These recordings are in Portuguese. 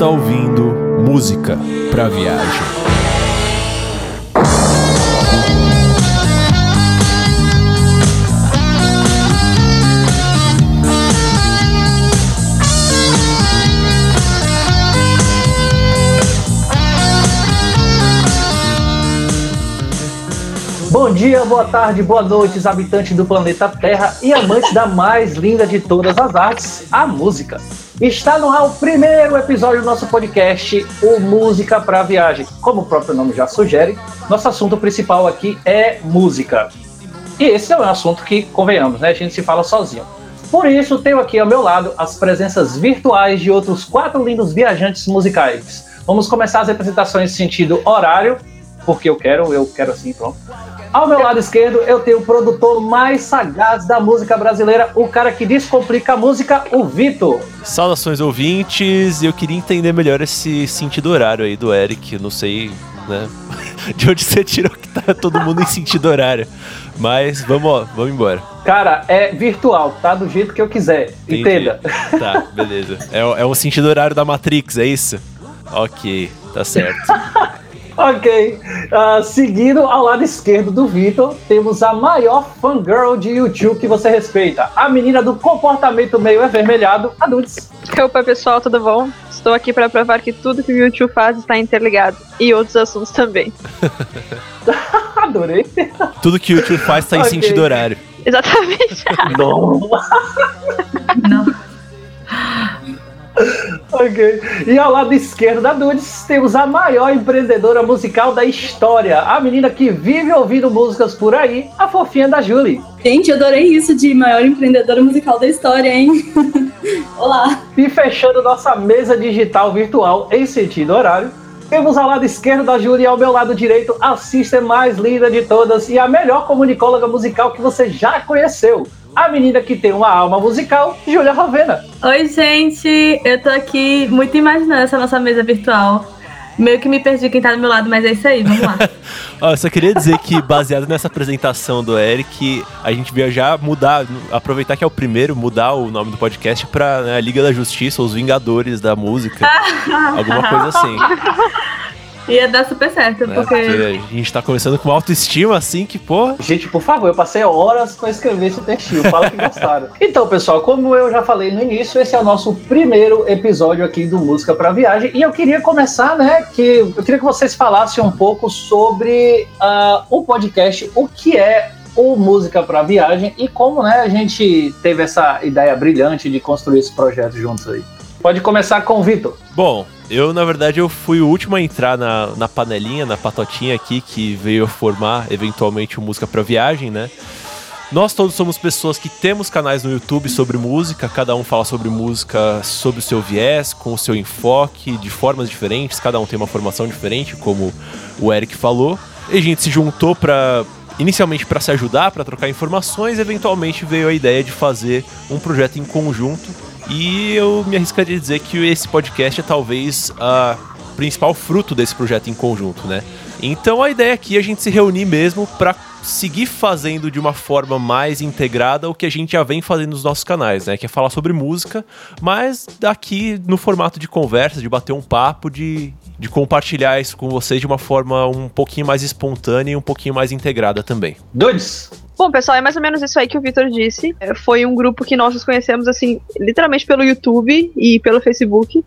Está ouvindo música para viagem. Bom dia, boa tarde, boa noite, habitantes do planeta Terra e amantes da mais linda de todas as artes, a música. Está no ar o primeiro episódio do nosso podcast, o Música para Viagem. Como o próprio nome já sugere, nosso assunto principal aqui é música. E esse é um assunto que, convenhamos, né, a gente se fala sozinho. Por isso, tenho aqui ao meu lado as presenças virtuais de outros quatro lindos viajantes musicais. Vamos começar as apresentações em sentido horário, porque eu quero, eu quero assim, pronto. Ao meu lado esquerdo, eu tenho o produtor mais sagaz da música brasileira, o cara que descomplica a música, o Vitor. Saudações ouvintes, eu queria entender melhor esse sentido horário aí do Eric, não sei, né, de onde você tirou que tá todo mundo em sentido horário. Mas vamos, ó, vamos embora. Cara, é virtual, tá do jeito que eu quiser, Entendi. entenda. Tá, beleza. É, é um sentido horário da Matrix, é isso? Ok, tá certo. Ok. Uh, seguindo ao lado esquerdo do Vitor, temos a maior fangirl de YouTube que você respeita. A menina do comportamento meio avermelhado, a Dudes. Opa, pessoal, tudo bom? Estou aqui para provar que tudo que o YouTube faz está interligado. E outros assuntos também. Adorei. Tudo que o YouTube faz tá em Ok. sentido horário. Exatamente. Não. Não. Ok. E ao lado esquerdo da Dudes, temos a maior empreendedora musical da história. A menina que vive ouvindo músicas por aí, a fofinha da Julie. Gente, eu adorei isso de maior empreendedora musical da história, hein? Olá. E fechando nossa mesa digital virtual em sentido horário, temos ao lado esquerdo da Júlia e ao meu lado direito a sister mais linda de todas e a melhor comunicóloga musical que você já conheceu. A menina que tem uma alma musical, Júlia Ravena. Oi, gente. Eu tô aqui muito imaginando essa nossa mesa virtual. Meio que me perdi quem tá do meu lado, mas é isso aí, vamos lá. Ó, eu só queria dizer que, baseado nessa apresentação do Eric, a gente veio já mudar, aproveitar que é o primeiro, mudar o nome do podcast pra né, Liga da Justiça, os Vingadores da Música. alguma coisa assim. Ia dar super certo, né? porque. Porque a gente tá começando com uma autoestima assim que, pô. Gente, por favor, eu passei horas para escrever esse textinho. Fala que gostaram. Então, pessoal, como eu já falei no início, esse é o nosso primeiro episódio aqui do Música para Viagem. E eu queria começar, né? Que eu queria que vocês falassem um pouco sobre ah, o podcast, o que é o Música para Viagem e como né, a gente teve essa ideia brilhante de construir esse projeto juntos aí. Pode começar com o Vitor. Bom, eu na verdade eu fui o último a entrar na, na panelinha, na patotinha aqui, que veio formar eventualmente o Música pra Viagem, né? Nós todos somos pessoas que temos canais no YouTube sobre música, cada um fala sobre música sob o seu viés, com o seu enfoque, de formas diferentes, cada um tem uma formação diferente, como o Eric falou. E a gente se juntou para inicialmente para se ajudar, para trocar informações, eventualmente veio a ideia de fazer um projeto em conjunto. E eu me arriscaria a dizer que esse podcast é talvez a principal fruto desse projeto em conjunto, né? Então a ideia aqui é a gente se reunir mesmo para seguir fazendo de uma forma mais integrada o que a gente já vem fazendo nos nossos canais, né? Que é falar sobre música, mas aqui no formato de conversa, de bater um papo, de, de compartilhar isso com vocês de uma forma um pouquinho mais espontânea e um pouquinho mais integrada também. Dudes. Bom, pessoal, é mais ou menos isso aí que o Vitor disse. É, Foi um grupo que nós nos conhecemos, assim, literalmente pelo YouTube e pelo Facebook.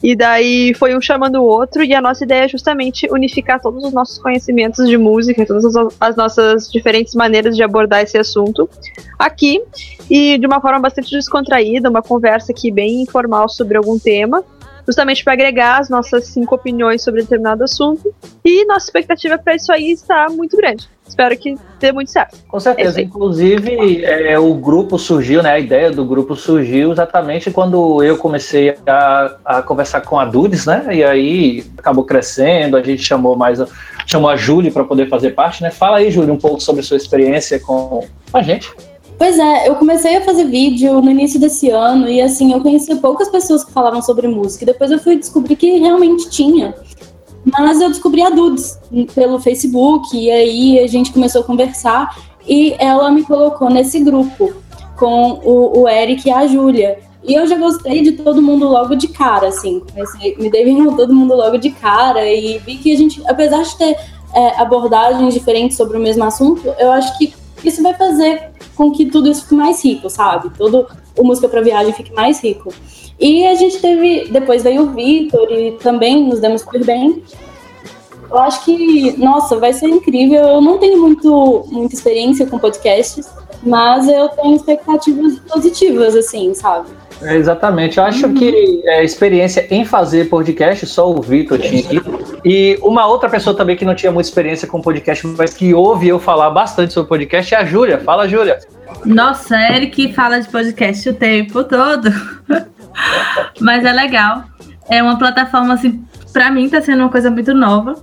E daí foi um chamando o outro, e a nossa ideia é justamente unificar todos os nossos conhecimentos de música, todas as, as nossas diferentes maneiras de abordar esse assunto aqui, e de uma forma bastante descontraída, uma conversa aqui bem informal sobre algum tema, justamente para agregar as nossas cinco opiniões sobre determinado assunto. E nossa expectativa para isso aí está muito grande. Espero que dê muito certo. Com certeza. É. Inclusive, é, o grupo surgiu, né? A ideia do grupo surgiu exatamente quando eu comecei a, a conversar com a Dudes, né? E aí acabou crescendo, a gente chamou mais chamou a Júlia para poder fazer parte, né? Fala aí, Júlia, um pouco sobre a sua experiência com a gente. Pois é, eu comecei a fazer vídeo no início desse ano e assim, eu conhecia poucas pessoas que falavam sobre música. E depois eu fui descobrir que realmente tinha. Mas eu descobri a Dudes pelo Facebook e aí a gente começou a conversar e ela me colocou nesse grupo com o, o Eric e a Júlia. E eu já gostei de todo mundo logo de cara, assim. Comecei, me dei bem com todo mundo logo de cara e vi que a gente, apesar de ter é, abordagens diferentes sobre o mesmo assunto, eu acho que isso vai fazer com que tudo isso fique mais rico, sabe? Todo o Música para Viagem fique mais rico. E a gente teve, depois veio o Vitor e também nos demos super bem. Eu acho que, nossa, vai ser incrível. Eu não tenho muito, muita experiência com podcasts, mas eu tenho expectativas positivas, assim, sabe? É, exatamente. Eu acho que é, experiência em fazer podcast, só o Vitor tinha aqui. E uma outra pessoa também que não tinha muita experiência com podcast, mas que ouve eu falar bastante sobre podcast é a Júlia. Fala, Júlia. Nossa, Eric fala de podcast o tempo todo. mas é legal. É uma plataforma, assim, pra mim tá sendo uma coisa muito nova.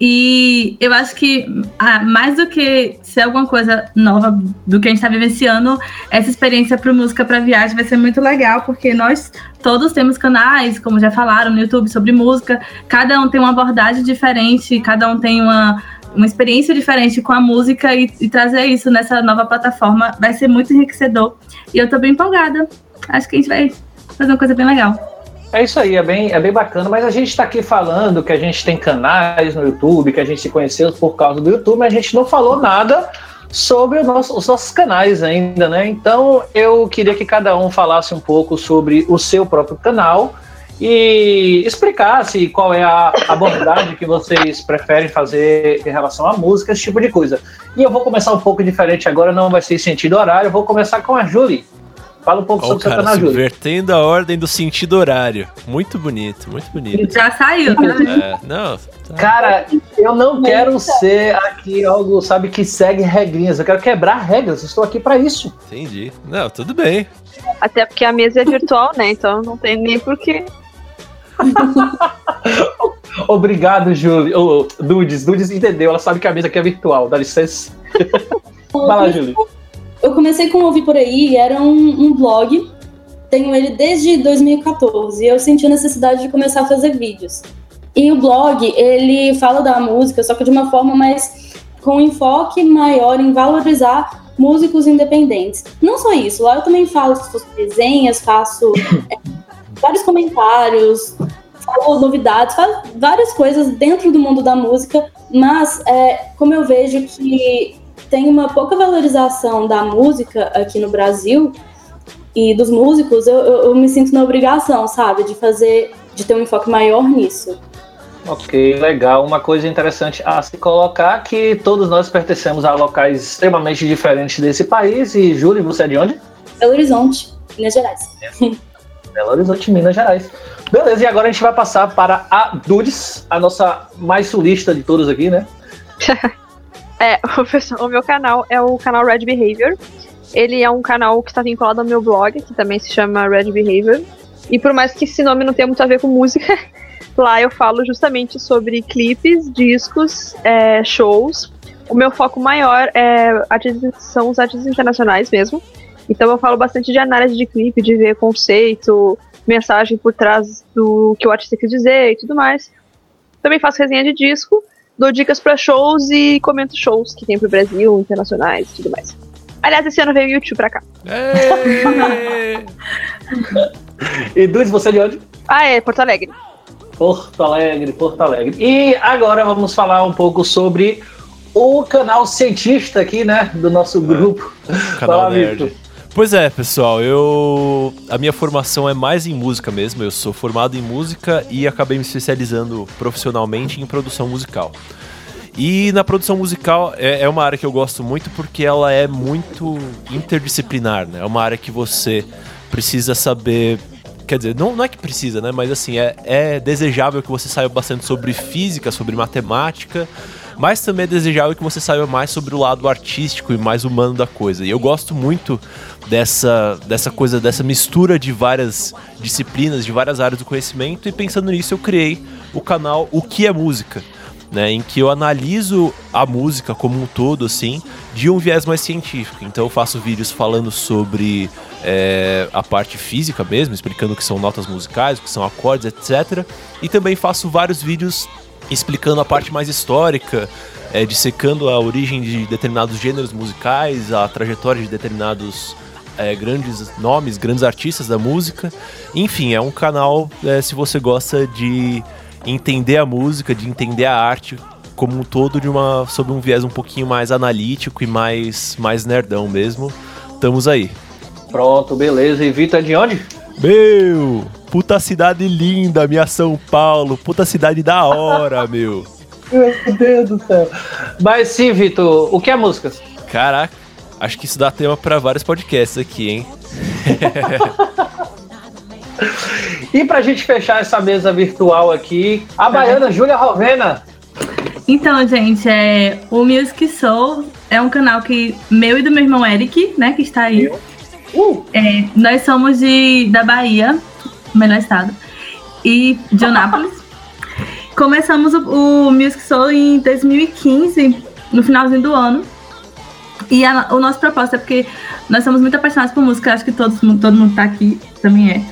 E eu acho que ah, mais do que ser alguma coisa nova do que a gente está vivenciando, essa experiência para música para viagem vai ser muito legal, porque nós todos temos canais, como já falaram, no YouTube sobre música, cada um tem uma abordagem diferente, cada um tem uma, uma experiência diferente com a música e, e trazer isso nessa nova plataforma vai ser muito enriquecedor. E eu estou bem empolgada. Acho que a gente vai fazer uma coisa bem legal. É isso aí, é bem, é bem bacana, mas a gente está aqui falando que a gente tem canais no YouTube, que a gente se conheceu por causa do YouTube, mas a gente não falou nada sobre nosso, os nossos canais ainda, né? Então eu queria que cada um falasse um pouco sobre o seu próprio canal e explicasse qual é a abordagem que vocês preferem fazer em relação à música, esse tipo de coisa. E eu vou começar um pouco diferente agora, não vai ser sentido horário, eu vou começar com a Julie. Fala um pouco oh, sobre cara, Satanás Júlio. Invertendo a ordem do sentido horário. Muito bonito, muito bonito. Já saiu, né? É, não. Tá. Cara, eu não quero ser aqui algo, sabe, que segue regrinhas. Eu quero quebrar regras. estou aqui para isso. Entendi. Não, tudo bem. Até porque a mesa é virtual, né? Então não tem nem porquê. Obrigado, Júlio. Oh, Dudes, Dudes entendeu. Ela sabe que a mesa aqui é virtual. Dá licença. Vai lá, Júlio. Eu comecei com Ouvir Por Aí, era um, um blog, tenho ele desde 2014, e eu senti a necessidade de começar a fazer vídeos. E o blog, ele fala da música, só que de uma forma mais com um enfoque maior em valorizar músicos independentes. Não só isso, lá eu também falo sobre resenhas, faço é, vários comentários, falo novidades, falo várias coisas dentro do mundo da música, mas é, como eu vejo que tem uma pouca valorização da música aqui no Brasil e dos músicos, eu, eu, eu, me sinto na obrigação, sabe, de fazer, de ter um enfoque maior nisso. Ok, legal. Uma coisa interessante a se colocar que todos nós pertencemos a locais extremamente diferentes desse país. E Júlio, você é de onde? Belo Horizonte, Minas Gerais. Belo Horizonte, Minas Gerais. Beleza, e agora a gente vai passar para a Dudes, a nossa mais sulista de todos aqui, né? É, o, meu canal é o canal Red Behavior. Ele é um canal que está vinculado ao meu blog, que também se chama Red Behavior. E por mais que esse nome não tenha muito a ver com música, lá eu falo justamente sobre clipes, discos, é, shows. O meu foco maior é são os artistas internacionais mesmo. Então eu falo bastante de análise de clipe, de ver conceito, mensagem por trás do que o artista quer dizer e tudo mais. Também faço resenha de disco dou dicas para shows e comento shows que tem pro Brasil, internacionais e tudo mais. Aliás, esse ano veio o YouTube pra cá. e Dudes, você é de onde? Ah, é, Porto Alegre. Porto Alegre, Porto Alegre. E agora vamos falar um pouco sobre o canal cientista aqui, né, do nosso grupo. Canal Fala, Nerd. Pois é, pessoal, eu a minha formação é mais em música mesmo. Eu sou formado em música e acabei me especializando profissionalmente em produção musical. E na produção musical é, é uma área que eu gosto muito porque ela é muito interdisciplinar, né? É uma área que você precisa saber quer dizer, não, não é que precisa, né? Mas assim, é, é desejável que você saiba bastante sobre física, sobre matemática, mas também é desejável que você saiba mais sobre o lado artístico e mais humano da coisa. E eu gosto muito dessa, dessa coisa, dessa mistura de várias disciplinas, de várias áreas do conhecimento, e pensando nisso eu criei o canal O Que é Música. Né, em que eu analiso a música como um todo, assim, de um viés mais científico. Então eu faço vídeos falando sobre é, a parte física mesmo, explicando o que são notas musicais, o que são acordes, etc. E também faço vários vídeos explicando a parte mais histórica, é, dissecando a origem de determinados gêneros musicais, a trajetória de determinados é, grandes nomes, grandes artistas da música. Enfim, é um canal é, se você gosta de entender a música, de entender a arte como um todo de uma sob um viés um pouquinho mais analítico e mais mais nerdão mesmo. Estamos aí. Pronto, beleza. E Vitor é de onde? Meu, puta cidade linda, minha São Paulo, puta cidade da hora, meu. Meu Deus do céu. Mas sim, Vitor, o que é música? Caraca, acho que isso dá tema para vários podcasts aqui, hein? e pra gente fechar essa mesa virtual aqui, a baiana Júlia Rovena. Então, gente, é, o Music Soul é um canal que meu e do meu irmão Eric, né, que está aí. Uh. É, nós somos de, da Bahia, melhor estado, e de Anápolis. Começamos o, o Music Soul em 2015, no finalzinho do ano. E a, o nosso propósito é porque nós somos muito apaixonados por música, acho que todos, todo mundo tá aqui também é.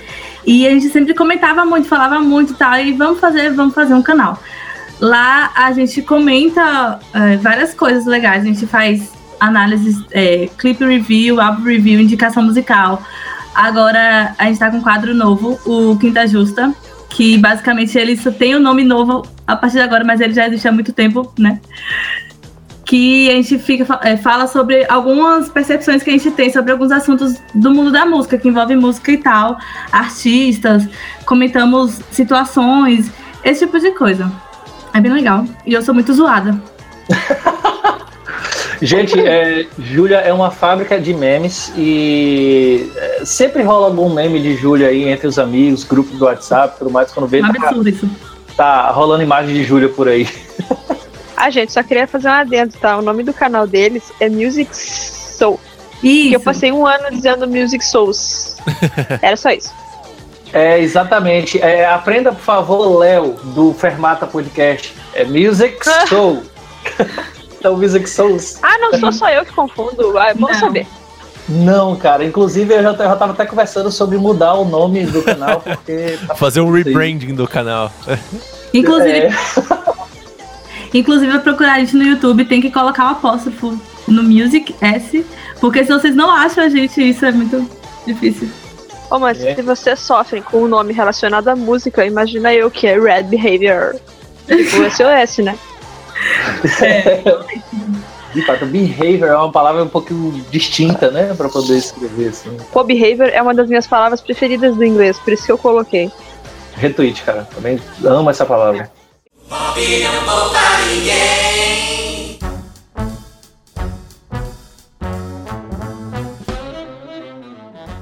E a gente sempre comentava muito, falava muito e tal, e vamos fazer, vamos fazer um canal. Lá a gente comenta é, várias coisas legais, a gente faz análises, é, clip review, álbum review, indicação musical. Agora a gente tá com um quadro novo, o Quinta Justa, que basicamente ele só tem um nome novo a partir de agora, mas ele já existe há muito tempo, né? Que a gente fica, é, fala sobre algumas percepções que a gente tem sobre alguns assuntos do mundo da música, que envolve música e tal, artistas, comentamos situações, esse tipo de coisa. É bem legal. E eu sou muito zoada. Gente, é, Júlia é uma fábrica de memes e é, sempre rola algum meme de Júlia aí entre os amigos, grupos do WhatsApp, tudo mais, quando vê. Um tá, absurdo isso. Tá rolando imagem de Júlia por aí. Ah, gente, só queria fazer um adendo, tá? O nome do canal deles é Music Soul. Isso. Que eu passei um ano dizendo Music Souls. Era só isso. É, exatamente. É, aprenda, por favor, Léo, do Fermata Podcast. É Music Soul. Então, Music Souls. Ah, não sou só eu que confundo. Ah, vamos saber. Não, cara. Inclusive, eu já, eu já tava até conversando sobre mudar o nome do canal, porque. Tá Fazer um rebranding do canal. Inclusive. É. Inclusive, procurar a gente no YouTube, tem que colocar o apóstrofo no Music S, porque se vocês não acham a gente, isso é muito difícil. Oh, mas é. se vocês sofrem com um nome relacionado à música, imagina eu que é Red Behavior. Tipo SOS, né? É. De fato, behavior é uma palavra um pouco distinta, né? Pra poder escrever assim. Pô, behavior é uma das minhas palavras preferidas do inglês, por isso que eu coloquei. Retweet, cara. Também amo essa palavra.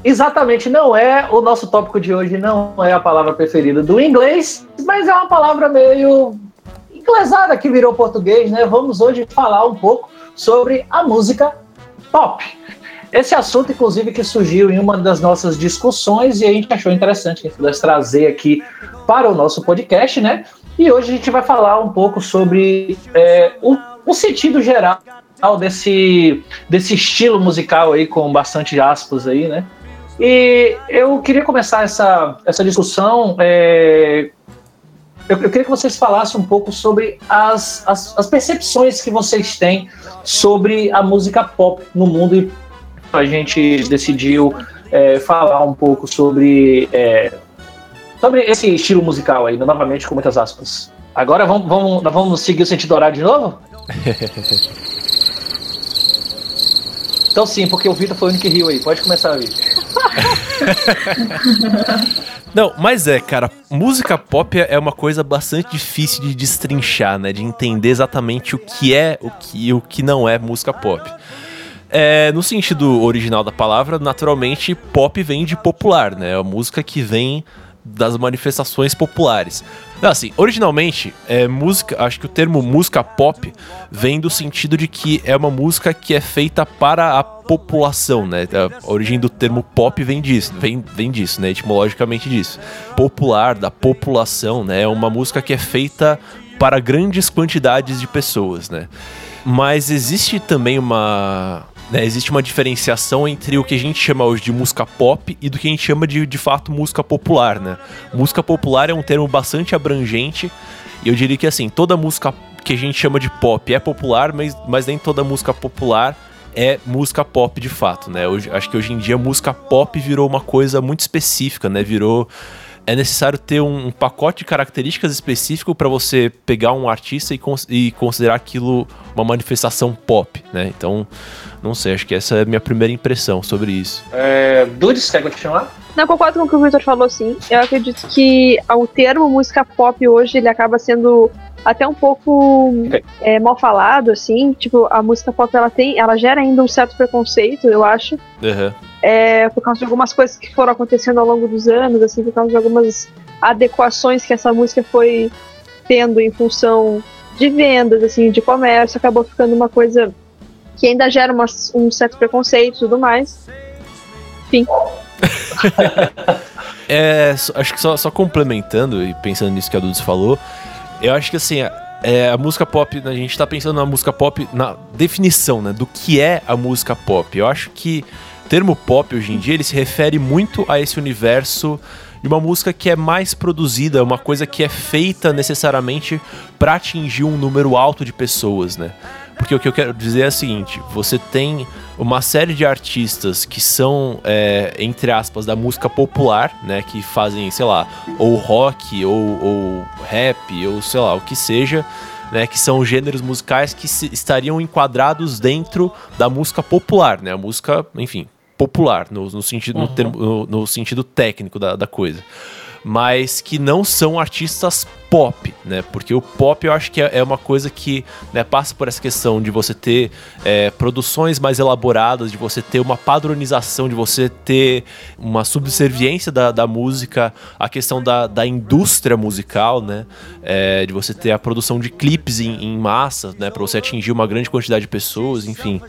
Exatamente, não é o nosso tópico de hoje, não é a palavra preferida do inglês, mas é uma palavra meio inglesada que virou português, né? Vamos hoje falar um pouco sobre a música pop. Esse assunto, inclusive, que surgiu em uma das nossas discussões e a gente achou interessante que pudesse trazer aqui para o nosso podcast, né? E hoje a gente vai falar um pouco sobre é, o, o sentido geral desse, desse estilo musical aí, com bastante aspas aí, né? E eu queria começar essa, essa discussão. É, eu, eu, queria que vocês falassem um pouco sobre as, as, as, percepções que vocês têm sobre a música pop no mundo. E a gente decidiu é, falar um pouco sobre, é, sobre esse estilo musical aí, novamente com muitas aspas. Agora vamos, vamos, vamos seguir o sentido horário de novo? Então sim, porque o Vitor foi o único que riu aí. Pode começar, Vitor. Não, mas é, cara, música pop é uma coisa bastante difícil de destrinchar, né? De entender exatamente o que é o que o que não é música pop. É, no sentido original da palavra, naturalmente, pop vem de popular, né? É a música que vem das manifestações populares. Assim, originalmente, é, música, acho que o termo música pop vem do sentido de que é uma música que é feita para a população, né? A origem do termo pop vem disso, vem, vem disso, né? Etimologicamente disso. Popular, da população, né? É uma música que é feita para grandes quantidades de pessoas, né? Mas existe também uma né, existe uma diferenciação entre o que a gente chama hoje de música pop e do que a gente chama de, de fato, música popular, né? Música popular é um termo bastante abrangente e eu diria que, assim, toda música que a gente chama de pop é popular, mas, mas nem toda música popular é música pop de fato, né? Hoje, acho que hoje em dia música pop virou uma coisa muito específica, né? Virou é necessário ter um, um pacote de características específico para você pegar um artista e, cons e, considerar aquilo uma manifestação pop, né? Então, não sei, acho que essa é a minha primeira impressão sobre isso. É, Dudes, quer continuar? Não, concordo com o que o Victor falou, sim. Eu acredito que o termo música pop hoje ele acaba sendo até um pouco é, mal falado, assim. Tipo, a música pop ela tem, ela gera ainda um certo preconceito, eu acho. Uhum. É, por causa de algumas coisas que foram acontecendo ao longo dos anos, assim, por causa de algumas adequações que essa música foi tendo em função de vendas, assim, de comércio, acabou ficando uma coisa que ainda gera uma, um certo preconceito e tudo mais. Enfim. é, acho que só, só, complementando e pensando nisso que a Dudes falou, eu acho que assim, é, a música pop, a gente tá pensando na música pop na definição, né, do que é a música pop. Eu acho que o termo pop hoje em dia ele se refere muito a esse universo de uma música que é mais produzida, uma coisa que é feita necessariamente para atingir um número alto de pessoas, né? Porque o que eu quero dizer é o seguinte: você tem uma série de artistas que são, é, entre aspas, da música popular, né? Que fazem, sei lá, ou rock, ou, ou rap, ou sei lá, o que seja. Né, que são gêneros musicais que se, estariam enquadrados dentro da música popular, né? A música, enfim, popular, no, no sentido, uhum. no, termo, no, no, sentido técnico da, da coisa mas que não são artistas pop, né? Porque o pop eu acho que é, é uma coisa que né, passa por essa questão de você ter é, produções mais elaboradas, de você ter uma padronização, de você ter uma subserviência da, da música, a questão da, da indústria musical, né? É, de você ter a produção de clipes em, em massa, né? Para você atingir uma grande quantidade de pessoas, enfim.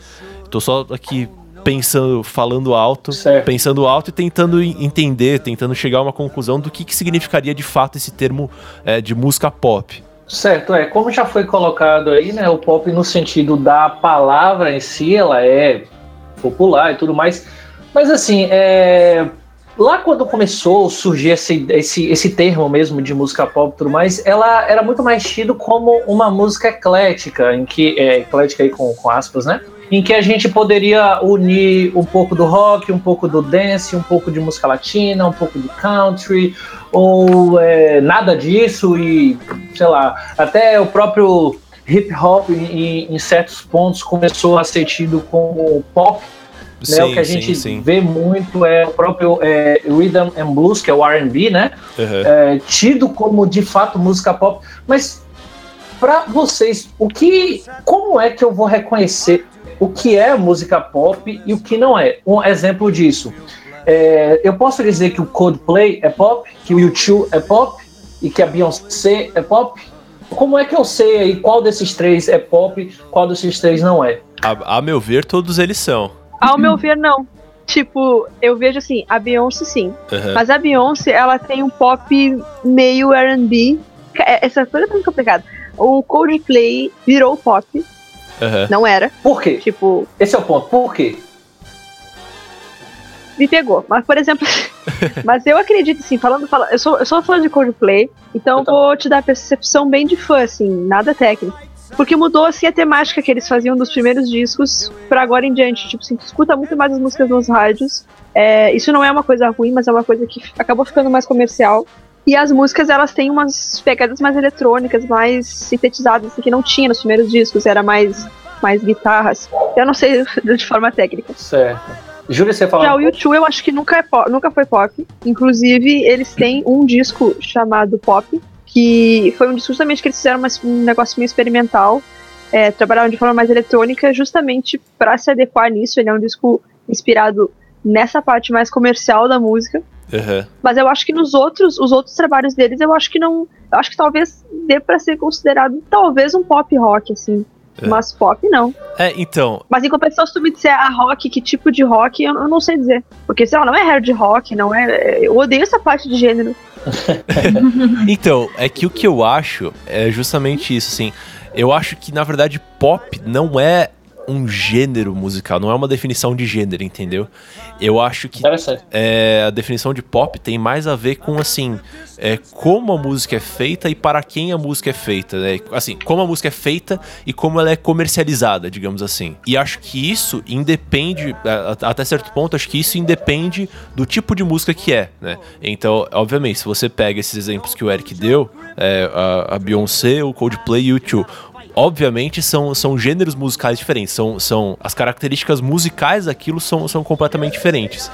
Tô só aqui pensando, falando alto, certo. pensando alto e tentando entender, tentando chegar a uma conclusão do que, que significaria de fato esse termo é, de música pop. Certo, é. Como já foi colocado aí, né? O pop no sentido da palavra em si, ela é popular e tudo mais. Mas assim, é, lá quando começou a surgir esse, esse, esse termo mesmo de música pop e tudo mais, ela era muito mais tido como uma música eclética, em que é eclética aí com, com aspas, né? Em que a gente poderia unir um pouco do rock, um pouco do dance, um pouco de música latina, um pouco de country, ou é, nada disso e, sei lá, até o próprio hip hop em, em certos pontos começou a ser tido como pop. Sim, né? O que a gente sim, sim. vê muito é o próprio é, rhythm and blues, que é o R&B, né? Uhum. É, tido como de fato música pop, mas para vocês, o que, como é que eu vou reconhecer o que é música pop e o que não é. Um exemplo disso. É, eu posso dizer que o Coldplay é pop, que o U2 é pop e que a Beyoncé é pop? Como é que eu sei aí qual desses três é pop, qual desses três não é? A, a meu ver, todos eles são. Ao meu ver, não. Tipo, eu vejo assim, a Beyoncé sim. Uhum. Mas a Beyoncé, ela tem um pop meio R&B. É, essa coisa é muito complicada. O Coldplay virou pop, Uhum. Não era. Por quê? Tipo. Esse é o ponto. Por quê? Me pegou. Mas, por exemplo. mas eu acredito, assim, falando. falando eu, sou, eu sou fã de Coldplay, então eu vou te dar a percepção bem de fã, assim, nada técnico. Porque mudou assim a temática que eles faziam dos primeiros discos para agora em diante. Tipo assim, tu escuta muito mais as músicas nos rádios. É, isso não é uma coisa ruim, mas é uma coisa que acabou ficando mais comercial. E as músicas, elas têm umas pegadas mais eletrônicas, mais sintetizadas, assim, que não tinha nos primeiros discos, era mais, mais guitarras. Eu não sei de forma técnica. Certo. Júlia, você fala. Já o YouTube eu acho que nunca, é pop, nunca foi pop. Inclusive, eles têm um disco chamado Pop, que foi um disco justamente que eles fizeram um negócio meio experimental. É, trabalharam de forma mais eletrônica, justamente para se adequar nisso. Ele é um disco inspirado nessa parte mais comercial da música. Uhum. Mas eu acho que nos outros, os outros trabalhos deles, eu acho que não. Eu acho que talvez dê para ser considerado talvez um pop rock, assim. É. Mas pop não. É, então. Mas em compensação, se tu me disser a rock, que tipo de rock, eu, eu não sei dizer. Porque, sei lá, não é hard rock, não é. Eu odeio essa parte de gênero. então, é que o que eu acho é justamente isso, assim. Eu acho que, na verdade, pop não é um gênero musical, não é uma definição de gênero, entendeu? Eu acho que é, a definição de pop tem mais a ver com assim é, como a música é feita e para quem a música é feita, né? Assim, como a música é feita e como ela é comercializada, digamos assim. E acho que isso independe, até certo ponto, acho que isso independe do tipo de música que é, né? Então, obviamente, se você pega esses exemplos que o Eric deu, é, a, a Beyoncé, o Coldplay e o U2, obviamente são, são gêneros musicais diferentes, são, são as características musicais daquilo são, são completamente diferentes.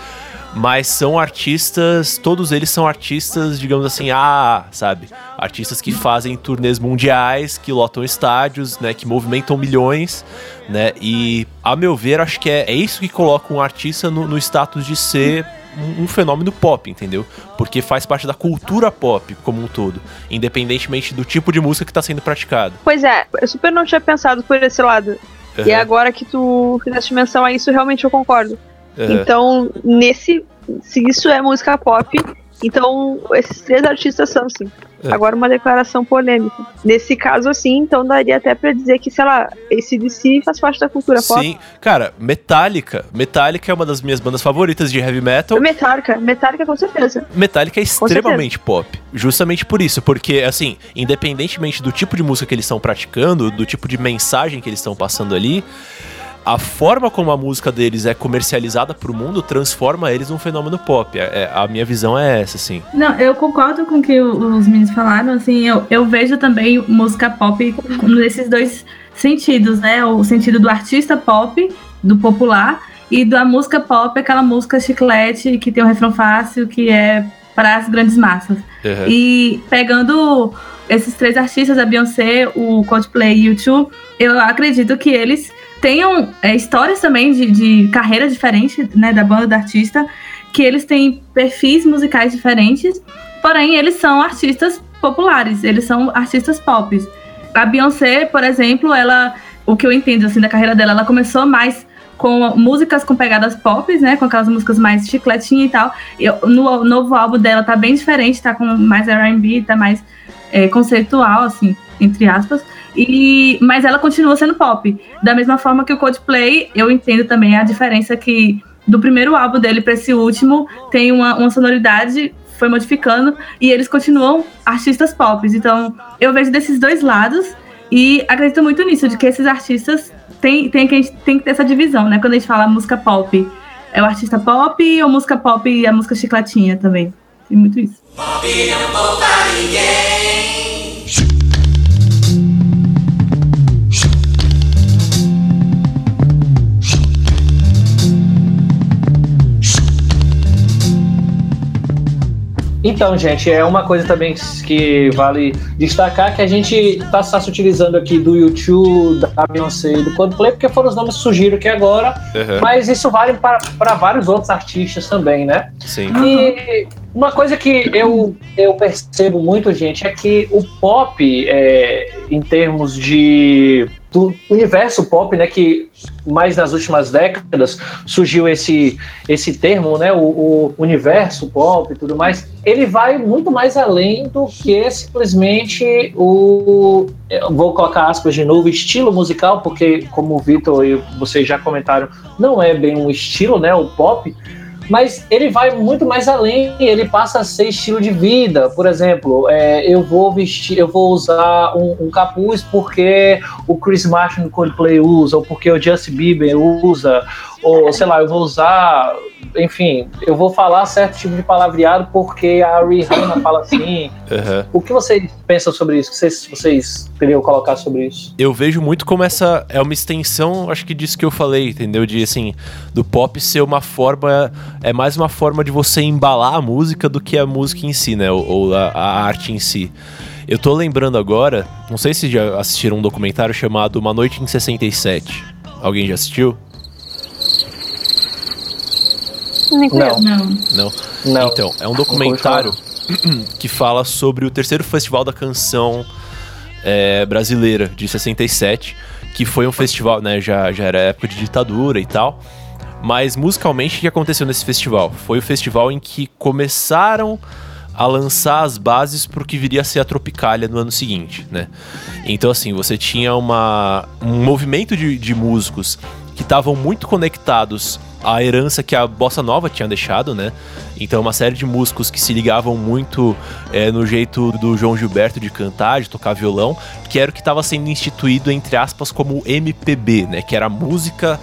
Mas são artistas, todos eles são artistas, digamos assim, ah, sabe? Artistas que fazem turnês mundiais, que lotam estádios, né? Que movimentam milhões, né? E, a meu ver, acho que é, é isso que coloca um artista no, no status de ser um, um fenômeno pop, entendeu? Porque faz parte da cultura pop como um todo, independentemente do tipo de música que está sendo praticado. Pois é, eu super não tinha pensado por esse lado. E Aham, agora que tu fizeste menção a isso, realmente eu concordo. aham. Então, nesse. Se isso é música pop, então esses três artistas são sim. É. Agora uma declaração polêmica. Nesse caso, assim, então daria até pra dizer que, sei lá, esse DC faz parte da cultura pop. Sim, cara, Metallica. Metallica é uma das minhas bandas favoritas de heavy metal. Metallica, Metallica com certeza. Metallica é extremamente pop. Justamente por isso. Porque, assim, independentemente do tipo de música que eles estão praticando, do tipo de mensagem que eles estão passando ali, a forma como a música deles é comercializada pro mundo transforma eles num fenômeno pop. É- é- a minha visão é essa, assim. Não, eu concordo com o que os meninos falaram, assim, eu, eu vejo também música pop nesses dois sentidos, né? O sentido do artista pop, do popular, e da música pop, aquela música chiclete que tem um refrão fácil, que é para as grandes massas. Uhum. E pegando esses três artistas, a Beyoncé, o Coldplay e o U2, eu acredito que eles tenham é, histórias também de, de carreira diferente, né, da banda, da artista, que eles têm perfis musicais diferentes, porém eles são artistas populares, eles são artistas pop. A Beyoncé, por exemplo, ela, o que eu entendo assim da carreira dela, ela começou mais com músicas com pegadas pop, né, com aquelas músicas mais chicletinha e tal. Eu- no novo álbum dela tá bem diferente, tá com mais R&B, tá mais é, conceitual, assim, entre aspas. E, mas ela continua sendo pop. Da mesma forma que o Coldplay, eu entendo também a diferença que do primeiro álbum dele para esse último tem uma, uma sonoridade foi modificando e eles continuam artistas pop. Então eu vejo desses dois lados e acredito muito nisso, de que esses artistas tem, tem, que, tem que ter essa divisão, né? Quando a gente fala música pop, é o artista pop ou música pop e a música chicletinha também. Tem muito isso. Então, gente, é uma coisa também que vale destacar que a gente está se utilizando aqui do YouTube, da Beyoncé e do Coldplay, porque foram os nomes que surgiram aqui agora, Uhum. mas isso vale para vários outros artistas também, né? Sim. E uma coisa que eu, eu percebo muito, gente, é que o pop, é, em termos de do universo pop, né, que mais nas últimas décadas surgiu esse, esse termo, né, o, o universo pop e tudo mais, ele vai muito mais além do que simplesmente o, vou colocar aspas de novo, estilo musical, porque como o Vitor e vocês já comentaram, não é bem um estilo, né, o pop, mas ele vai muito mais além, ele passa a ser estilo de vida. Por exemplo, é, eu vou vestir, eu vou usar um, um capuz porque o Chris Martin do Coldplay usa, ou porque o Justin Bieber usa, ou sei lá, eu vou usar, enfim, eu vou falar certo tipo de palavreado porque a Rihanna fala assim. Uhum. O que vocês pensam sobre isso? Vocês, vocês queriam colocar sobre isso? eu vejo muito como essa é uma extensão, acho que disso que eu falei, entendeu? De assim, do pop ser uma forma, é mais uma forma de você embalar a música do que a música em si, né? Ou, ou a, a arte em si. Eu tô lembrando agora, não sei se já assistiram um documentário chamado Uma Noite em 67. Alguém já assistiu? Nem conheço. Não, Não. Não? não. Então, é um documentário que fala sobre o terceiro festival da canção é, brasileira de 67, que foi um festival, né? Já, já era época de ditadura e tal. Mas musicalmente, o que aconteceu nesse festival? Foi o festival em que começaram a lançar as bases para o que viria a ser a Tropicália no ano seguinte, né? Então, assim, você tinha uma, um movimento de, de músicos que estavam muito conectados à herança que a Bossa Nova tinha deixado, né? Então, uma série de músicos que se ligavam muito é, no jeito do João Gilberto de cantar, de tocar violão, que era o que estava sendo instituído, entre aspas, como MPB, né? Que era a música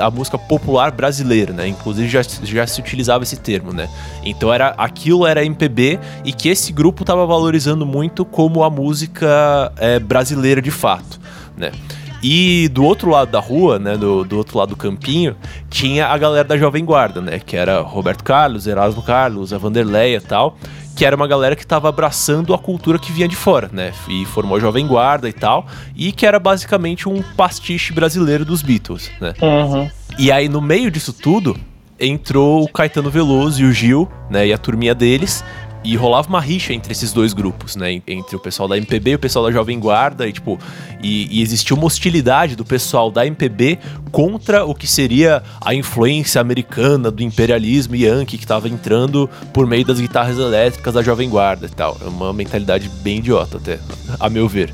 a música popular brasileira, né? Inclusive já, já se utilizava esse termo, né? Então era aquilo era MPB e que esse grupo estava valorizando muito como a música é, brasileira de fato, né? E do outro lado da rua, né, do, do outro lado do campinho, tinha a galera da Jovem Guarda, né, que era Roberto Carlos, Erasmo Carlos, a Vanderleia e tal, que era uma galera que estava abraçando a cultura que vinha de fora, né, e formou a Jovem Guarda e tal, e que era basicamente um pastiche brasileiro dos Beatles, né. Uhum. E aí, no meio disso tudo, entrou o Caetano Veloso e o Gil, né, e a turminha deles, e rolava uma rixa entre esses dois grupos, né? Entre o pessoal da MPB e o pessoal da Jovem Guarda. E, tipo, e, e, existia uma hostilidade do pessoal da MPB contra o que seria a influência americana do imperialismo yankee que estava entrando por meio das guitarras elétricas da Jovem Guarda e tal. É uma mentalidade bem idiota, até, a meu ver.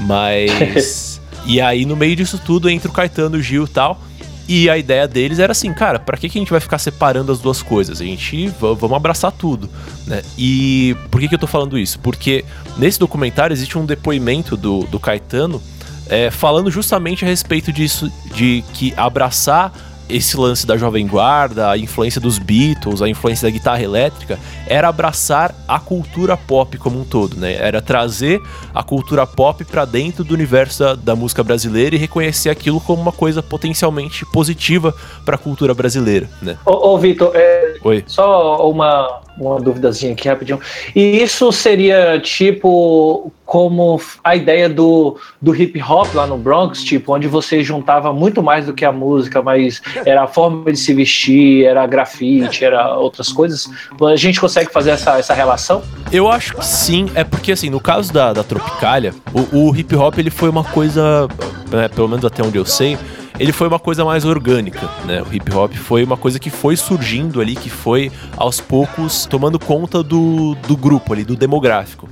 Mas. e aí, no meio disso tudo, entra o Caetano, o Gil e tal. E a ideia deles era assim, cara, para que, que a gente vai ficar separando as duas coisas? A gente vamos abraçar tudo, né? E por que, que eu tô falando isso? Porque nesse documentário existe um depoimento do, do Caetano é, falando justamente a respeito disso, de que abraçar esse lance da Jovem Guarda, a influência dos Beatles, a influência da guitarra elétrica, era abraçar a cultura pop como um todo, né? Era trazer a cultura pop para dentro do universo da, da, música brasileira e reconhecer aquilo como uma coisa potencialmente positiva para a cultura brasileira, né? Ô, ô Vitor, é, só uma, uma duvidazinha aqui rapidinho. E isso seria tipo como a ideia do, do hip hop lá no Bronx, tipo, onde você juntava muito mais do que a música, mas era a forma de se vestir, era grafite, era outras coisas. A gente consegue fazer essa, essa relação? Eu acho que sim, é porque assim, no caso da, da Tropicália, o, o hip hop ele foi uma coisa, né, pelo menos até onde eu sei, ele foi uma coisa mais orgânica, né? O hip hop foi uma coisa que foi surgindo ali, que foi aos poucos tomando conta do, do grupo ali, do demográfico.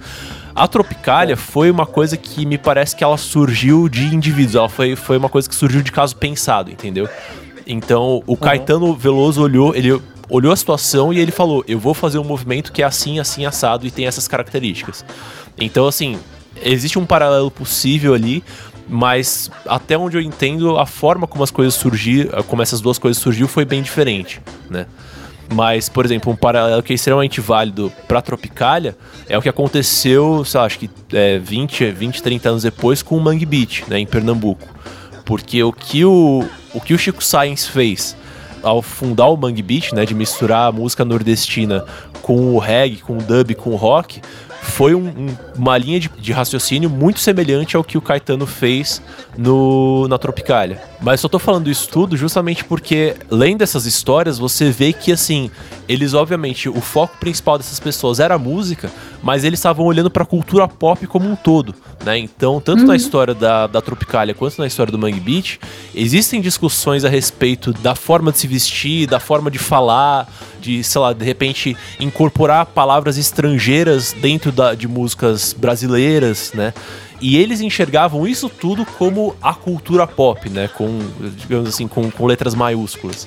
A Tropicália foi uma coisa que me parece que ela surgiu de indivíduos, ela foi, foi uma coisa que surgiu de caso pensado, entendeu? Então o Caetano Veloso olhou, ele olhou a situação e ele falou: Eu vou fazer um movimento que é assim, assim, assado e tem essas características. Então, assim, existe um paralelo possível ali, mas até onde eu entendo, a forma como as coisas surgiram, como essas duas coisas surgiu foi bem diferente, né? Mas, por exemplo, um paralelo que é extremamente válido para Tropicália é o que aconteceu, sei lá, acho que é, 20, 20, 30 anos depois com o Mangue Beach, né, em Pernambuco. Porque o que o, o, que o Chico Science fez ao fundar o Mangue Beach, né, de misturar a música nordestina com o reggae, com o dub, com o rock, foi um, um, uma linha de, de, raciocínio muito semelhante ao que o Caetano fez no, na Tropicália. Mas só tô falando isso tudo justamente porque, lendo essas histórias, você vê que, assim, eles, obviamente, o foco principal dessas pessoas era a música, mas eles estavam olhando para a cultura pop como um todo, né? Então, tanto uhum. na história da, da Tropicália quanto na história do Mangue Beach, existem discussões a respeito da forma de se vestir, da forma de falar, de, sei lá, de repente incorporar palavras estrangeiras dentro da, de músicas brasileiras, né? E eles enxergavam isso tudo como a cultura pop, né? Com, digamos assim, com, com letras maiúsculas.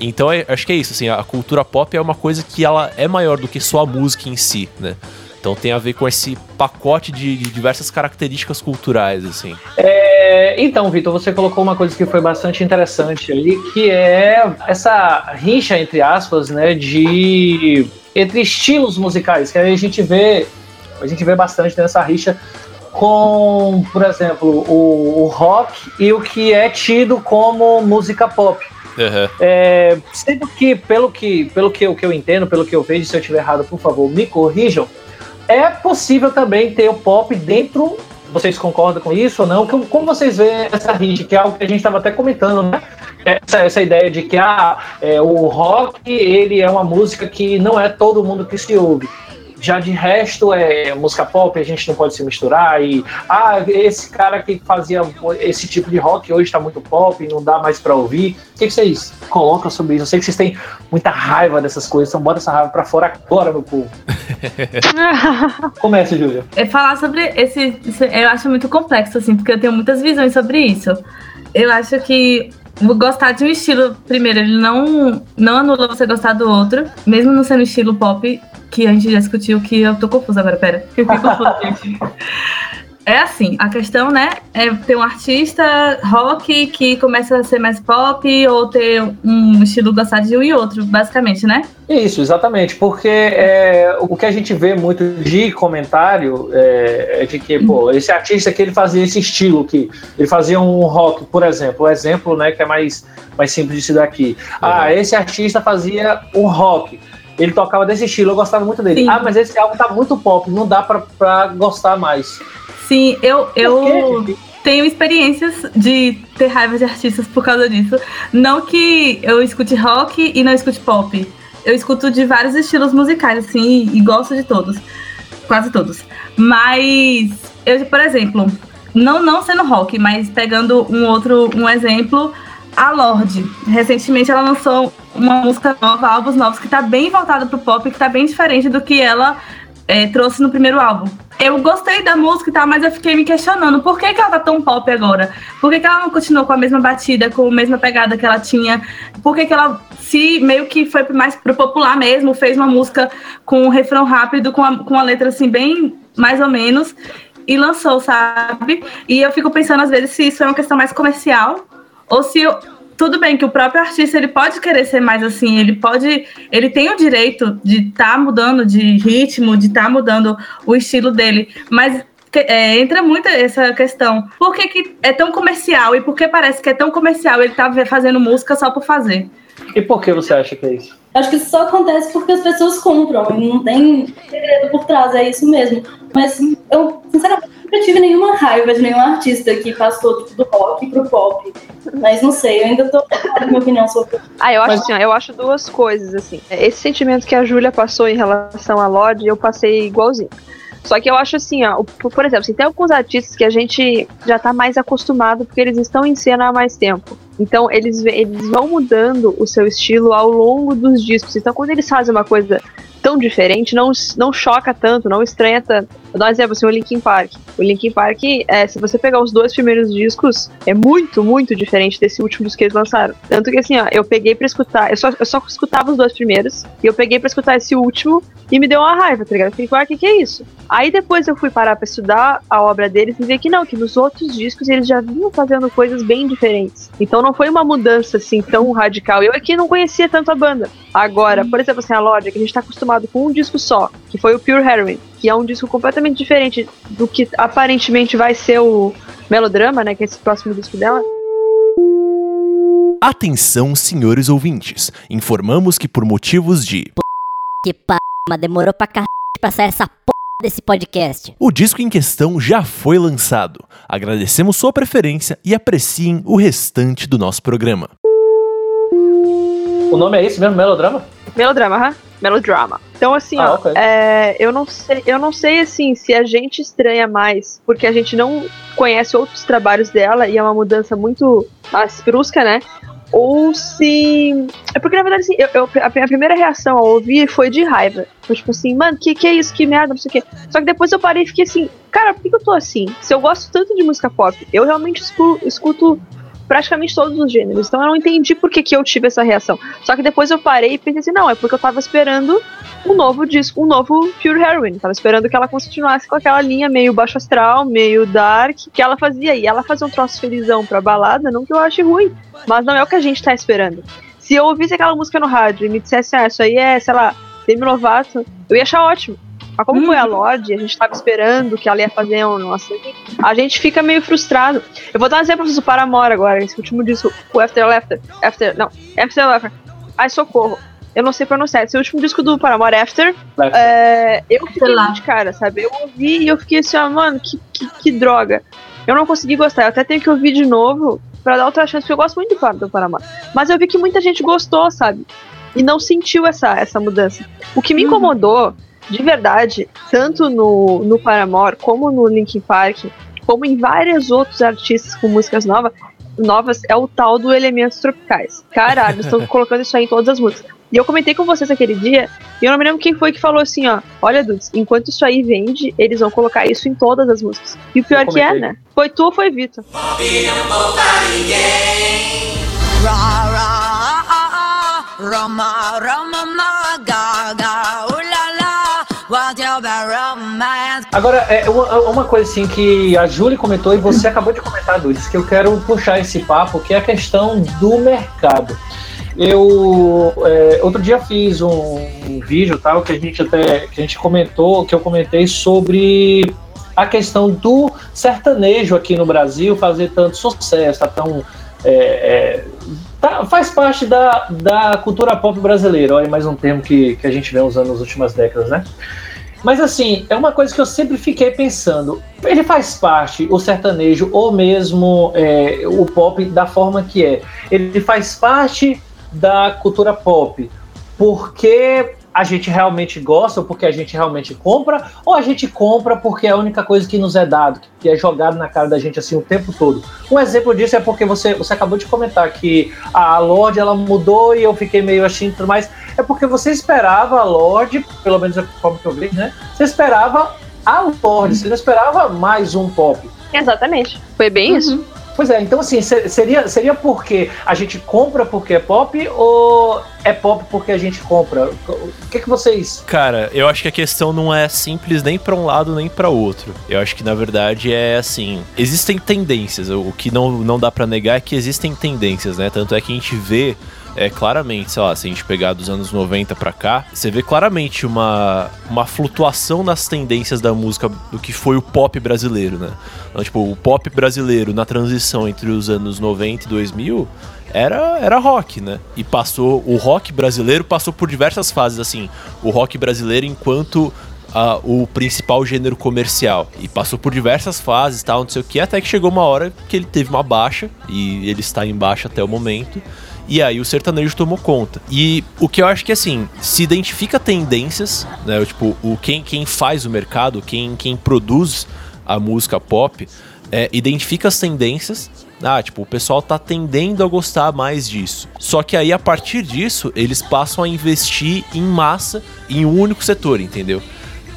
Então, é, acho que é isso, assim, a cultura pop é uma coisa que ela é maior do que só a música em si, né? Então tem a ver com esse pacote de, de diversas características culturais, assim. É, então, Vitor, você colocou uma coisa que foi bastante interessante ali, que é essa rixa, entre aspas, né, de entre estilos musicais, que aí a gente vê, a gente vê bastante nessa rixa com, por exemplo, o, o rock e o que é tido como música pop. Uhum. É, sendo que, pelo que, pelo que eu, que eu entendo, pelo que eu vejo, se eu estiver errado, por favor, me corrijam. É possível também ter o pop dentro. Vocês concordam com isso ou não? Como vocês veem essa rixa, que é algo que a gente estava até comentando, né? Essa, essa ideia de que ah, é, o rock ele é uma música que não é todo mundo que se ouve. Já de resto, é música pop, a gente não pode se misturar. E, ah, esse cara que fazia esse tipo de rock hoje está muito pop, não dá mais para ouvir. O que, que, vocês colocam sobre isso? Eu sei que vocês têm muita raiva dessas coisas, então bota essa raiva para fora agora, meu povo. Comece, Júlia. É falar sobre esse, Eu acho muito complexo, assim, porque eu tenho muitas visões sobre isso. Eu acho que gostar de um estilo, primeiro, ele não, não anula você gostar do outro, mesmo não sendo estilo pop, que a gente já discutiu, que eu tô confusa agora, pera. Eu fico confusa, gente. É assim, a questão, né, é ter um artista rock que começa a ser mais pop ou ter um estilo gostar de um e outro, basicamente, né? Isso, exatamente, porque é, o que a gente vê muito de comentário é, é, de que, pô, esse artista que ele fazia esse estilo, que ele fazia um rock, por exemplo, o exemplo, né, que é mais, mais simples de se dar aqui. Ah, esse artista fazia um rock, ele tocava desse estilo, eu gostava muito dele. Sim. Ah, mas esse álbum tá muito pop, não dá pra, pra gostar mais. Sim, eu, eu tenho experiências de ter raiva de artistas por causa disso. Não que eu escute rock e não escute pop. Eu escuto de vários estilos musicais, assim, e gosto de todos. Quase todos. Mas, eu, por exemplo, não, não sendo rock, mas pegando um outro um exemplo, a Lorde. Recentemente ela lançou uma música nova, álbuns novos, que tá bem voltada pro pop, que tá bem diferente do que ela é, trouxe no primeiro álbum. Eu gostei da música e tal, mas eu fiquei me questionando por que, que ela tá tão pop agora? Por que, que ela não continuou com a mesma batida, com a mesma pegada que ela tinha? Por que, que ela se meio que foi mais pro popular mesmo, fez uma música com um refrão rápido, com a, com uma letra assim, bem mais ou menos, e lançou, sabe? E eu fico pensando às vezes se isso é uma questão mais comercial ou se tudo bem que o próprio artista ele pode querer ser mais assim, ele pode, ele tem o direito de estar tá mudando de ritmo, de estar tá mudando o estilo dele, mas é, entra muito essa questão. Por que, que é tão comercial e por que parece que é tão comercial ele tá fazendo música só por fazer? E por que você acha que é isso? Acho que isso só acontece porque as pessoas compram, não tem segredo por trás, é isso mesmo. Mas eu, sinceramente, nunca tive nenhuma raiva de nenhum artista que passou tipo, do rock pro pop. Mas não sei, eu ainda tô com minha opinião sobre Ah, eu acho Mas... assim, eu acho duas coisas, assim. Esse sentimento que a Júlia passou em relação a Lorde, eu passei igualzinho. Só que eu acho assim, ó, por exemplo, assim, tem alguns artistas que a gente já tá mais acostumado porque eles estão em cena há mais tempo. Então eles, eles vão mudando o seu estilo ao longo dos discos. Então quando eles fazem uma coisa tão diferente, não, não choca tanto, não estranha tanto. Vou dar um exemplo, assim, o Linkin Park. O Linkin Park, é, se você pegar os dois primeiros discos, é muito, muito diferente desse último disco que eles lançaram. Tanto que, assim, ó, eu peguei pra escutar, eu só, eu só escutava os dois primeiros, e eu peguei pra escutar esse último, e me deu uma raiva, tá ligado? Eu fiquei, ah, o que, que é isso? Aí depois eu fui parar pra estudar a obra deles e ver que não, que nos outros discos eles já vinham fazendo coisas bem diferentes. Então não foi uma mudança, assim, tão radical. Eu aqui não conhecia tanto a banda. Agora, por exemplo, assim, a Lorde, que a gente tá acostumado com um disco só, que foi o Pure Heroin, que é um disco completamente diferente do que aparentemente vai ser o Melodrama, né, que é esse próximo disco dela. Atenção, senhores ouvintes. Informamos que por motivos de que p... mas demorou pra c... passar essa p... desse podcast. O disco em questão já foi lançado. Agradecemos sua preferência e apreciem o restante do nosso programa. O nome é esse mesmo, Melodrama? Melodrama, aham. Melodrama. Então, assim, ah, ó, okay. é, eu não sei, eu não sei assim se a gente estranha mais, porque a gente não conhece outros trabalhos dela e é uma mudança muito mais brusca, né? Ou se. É porque, na verdade, assim, eu, eu, a minha primeira reação ao ouvir foi de raiva. Foi tipo assim, mano, que que é isso? Que merda, não sei o quê. Só que depois eu parei e fiquei assim, cara, por que, que eu tô assim? Se eu gosto tanto de música pop, eu realmente escuto, escuto praticamente todos os gêneros. Então eu não entendi por que, que eu tive essa reação. Só que depois eu parei e pensei assim, não, é porque eu tava esperando um novo disco, um novo Pure Heroine. Tava esperando que ela continuasse com aquela linha meio baixo astral, meio dark, que ela fazia. E ela fazia um troço felizão pra balada, não que eu ache ruim, mas não é o que a gente tá esperando. Se eu ouvisse aquela música no rádio e me dissesse, ah, isso aí é, sei lá, Demi Lovato, eu ia achar ótimo. Mas como foi a uhum. Lorde, a gente estava esperando que ela ia fazer um nossa, a gente fica meio frustrado. Eu vou dar um exemplo do Paramore agora, esse último disco, o After After, After, não, After After. Ai, socorro. Eu não sei pronunciar. Esse último disco do Paramore, After, é, eu fiquei lá de cara, sabe? Eu ouvi e eu fiquei assim, ó, mano, que, que, que, droga. Eu não consegui gostar. Eu até tenho que ouvir de novo pra dar outra chance, porque eu gosto muito do, do Paramore. Mas eu vi que muita gente gostou, sabe? E não sentiu essa, essa mudança. O que me uhum. De verdade, tanto no, no Paramore, como no Linkin Park, como em vários outros artistas com músicas novas, novas é o tal do Elementos Tropicais. Caralho, estão colocando isso aí em todas as músicas. E eu comentei com vocês aquele dia, e eu não me lembro quem foi que falou assim, ó, olha, Dudes, enquanto isso aí vende, eles vão colocar isso em todas as músicas. E o pior que é, né? Foi tu ou foi Vitor? Agora, é uma, uma coisa assim que a Julie comentou e você acabou de comentar, Dudes, que eu quero puxar esse papo, que é a questão do mercado. Eu é, outro dia fiz um, um, vídeo tal que a gente até que a gente comentou, que eu comentei sobre a questão do sertanejo aqui no Brasil fazer tanto sucesso, tá tão é, é, tá, faz parte da, da cultura pop brasileira. Olha mais um termo que, que a gente vem usando nas últimas décadas, né? Mas assim, é uma coisa que eu sempre fiquei pensando. Ele faz parte, o sertanejo, ou mesmo é, o pop, da forma que é. Ele faz parte da cultura pop porque a gente realmente gosta ou porque a gente realmente compra, ou a gente compra porque é a única coisa que nos é dado, que é jogado na cara da gente assim o tempo todo. Um exemplo disso é porque você, você acabou de comentar que a Lorde ela mudou e eu fiquei meio assim, mas é porque você esperava a Lorde, pelo menos é a forma que eu vi, né? Você esperava a Lorde, você não esperava mais um pop. Exatamente. Foi bem uhum. isso. Pois é, então assim, seria, seria porque a gente compra porque é pop ou é pop porque a gente compra? O que, que vocês. Cara, eu acho que a questão não é simples nem para um lado nem para outro. Eu acho que na verdade é assim: existem tendências. O que não, não dá para negar é que existem tendências, né? Tanto é que a gente vê é claramente, sei lá, se a gente pegar dos anos 90 para cá, você vê claramente uma, uma flutuação nas tendências da música do que foi o pop brasileiro, né? Então, tipo, o pop brasileiro na transição entre os anos 90 e 2000 era, era rock, né? E passou, o rock brasileiro passou por diversas fases, assim, o rock brasileiro enquanto o principal gênero comercial. E passou por diversas fases, tal, não sei o que, até que chegou uma hora que ele teve uma baixa, e ele está em baixa até o momento. E aí o sertanejo tomou conta. E o que eu acho que assim, se identifica tendências, né? Tipo, o quem, quem faz o mercado, quem, quem produz a música pop, é, identifica as tendências. Ah, tipo, o pessoal tá tendendo a gostar mais disso. Só que aí, a partir disso, eles passam a investir em massa em um único setor, entendeu?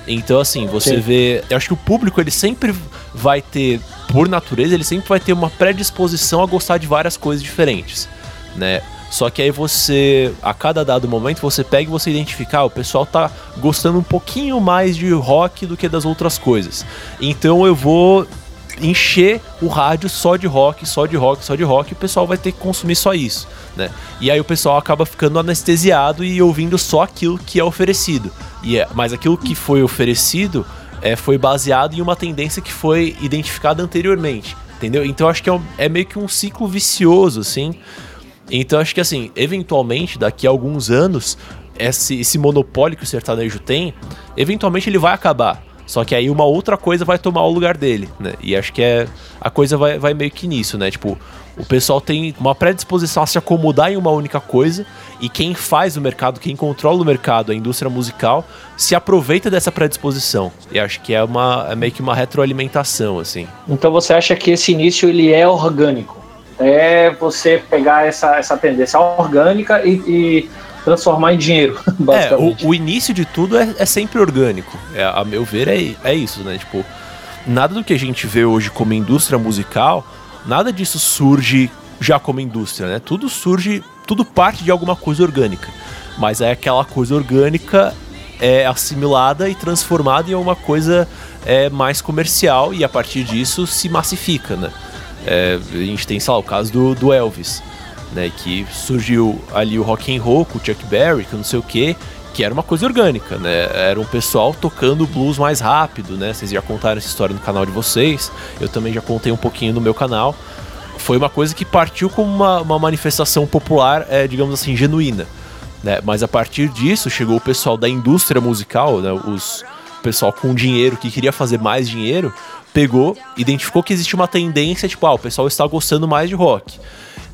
Então, assim, você Sim. vê. Eu acho que o público ele sempre vai ter, por natureza, ele sempre vai ter uma predisposição a gostar de várias coisas diferentes né? Só que aí você, a cada dado momento, você pega e você identifica, ah, o pessoal tá gostando um pouquinho mais de rock do que das outras coisas. Então eu vou encher o rádio só de rock, só de rock, só de rock, e o pessoal vai ter que consumir só isso, né? E aí o pessoal acaba ficando anestesiado e ouvindo só aquilo que é oferecido. E é, mas aquilo que foi oferecido é, foi baseado em uma tendência que foi identificada anteriormente, entendeu? Então acho que é, um, é meio que um ciclo vicioso, assim, então acho que assim, eventualmente, daqui a alguns anos, esse, esse monopólio que o sertanejo tem, eventualmente ele vai acabar. Só que aí uma outra coisa vai tomar o lugar dele, né? E acho que é a coisa vai, vai meio que nisso, né? Tipo, o pessoal tem uma predisposição a se acomodar em uma única coisa e quem faz o mercado, quem controla o mercado, a indústria musical, se aproveita dessa predisposição. E acho que é uma é meio que uma retroalimentação assim. Então você acha que esse início ele é orgânico? É você pegar essa, essa tendência orgânica e, e transformar em dinheiro. É, o, o, início de tudo é, é sempre orgânico. É, a meu ver, é, é isso, né? Tipo, nada do que a gente vê hoje como indústria musical, nada disso surge já como indústria, né? Tudo surge, tudo parte de alguma coisa orgânica. Mas é aquela coisa orgânica é assimilada e transformada em uma coisa é, mais comercial e a partir disso se massifica, né? É, a gente tem, sei lá, o caso do, do Elvis, né? Que surgiu ali o rock and roll com o Chuck Berry, que não sei o que, que era uma coisa orgânica, né? Era um pessoal tocando blues mais rápido, né? Vocês já contaram essa história no canal de vocês, eu também já contei um pouquinho no meu canal. Foi uma coisa que partiu como uma, uma manifestação popular, é, digamos assim, genuína. Né? Mas a partir disso chegou o pessoal da indústria musical, né? Os o pessoal com dinheiro que queria fazer mais dinheiro pegou, identificou que existe uma tendência, tipo, ah, o pessoal está gostando mais de rock.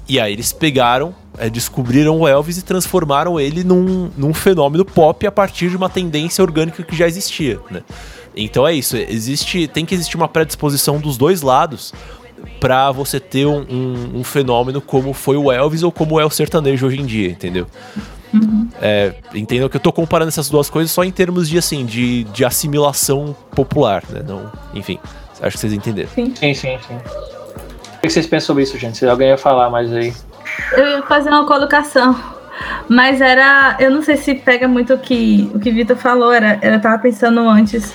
E aí eles pegaram é, descobriram o Elvis e transformaram ele num, num fenômeno pop a partir de uma tendência orgânica que já existia, né? Então é isso, existe, tem que existir uma predisposição dos dois lados para você ter um, um, um, fenômeno como foi o Elvis ou como é o sertanejo hoje em dia, entendeu? Uhum. É, que eu tô comparando essas duas coisas só em termos de assim, de, de assimilação popular, né? Não, enfim, acho que vocês entenderam. Sim, sim, sim. sim. O que vocês pensam sobre isso, gente? Se alguém ia falar mais aí. Eu ia fazer uma colocação. Mas era. Eu não sei se pega muito o que o que Vitor falou. Era, eu tava pensando antes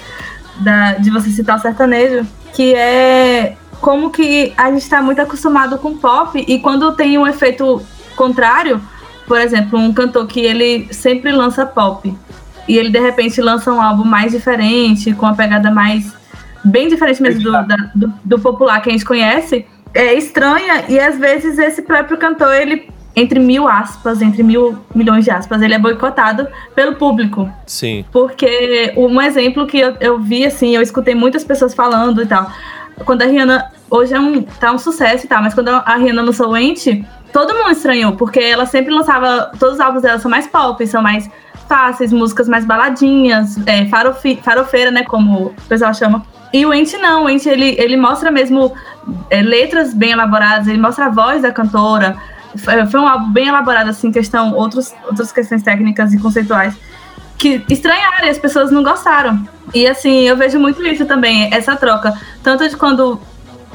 da, de você citar o sertanejo, que é como que a gente está muito acostumado com pop e quando tem um efeito contrário, por exemplo, um cantor que ele sempre lança pop e ele de repente lança um álbum mais diferente, com uma pegada mais bem diferente mesmo do, da, do, do popular que a gente conhece, é estranha e às vezes esse próprio cantor ele entre mil aspas, entre mil milhões de aspas, ele é boicotado pelo público. Sim. Porque um exemplo que eu, eu vi, assim, eu escutei muitas pessoas falando e tal. Quando a Rihanna, hoje é um, tá um sucesso e tal, mas quando a Rihanna lançou Ente, todo mundo estranhou, porque ela sempre lançava, todos os álbuns dela são mais pop, são mais fáceis, músicas mais baladinhas, é, farofi, farofeira, né, como o pessoal chama. E o Ente não, o Ente ele, ele mostra mesmo é, letras bem elaboradas, ele mostra a voz da cantora, foi um álbum bem elaborado, assim, questão, outros, outras questões técnicas e conceituais que estranharam e as pessoas não gostaram. E assim, eu vejo muito isso também, essa troca. Tanto de quando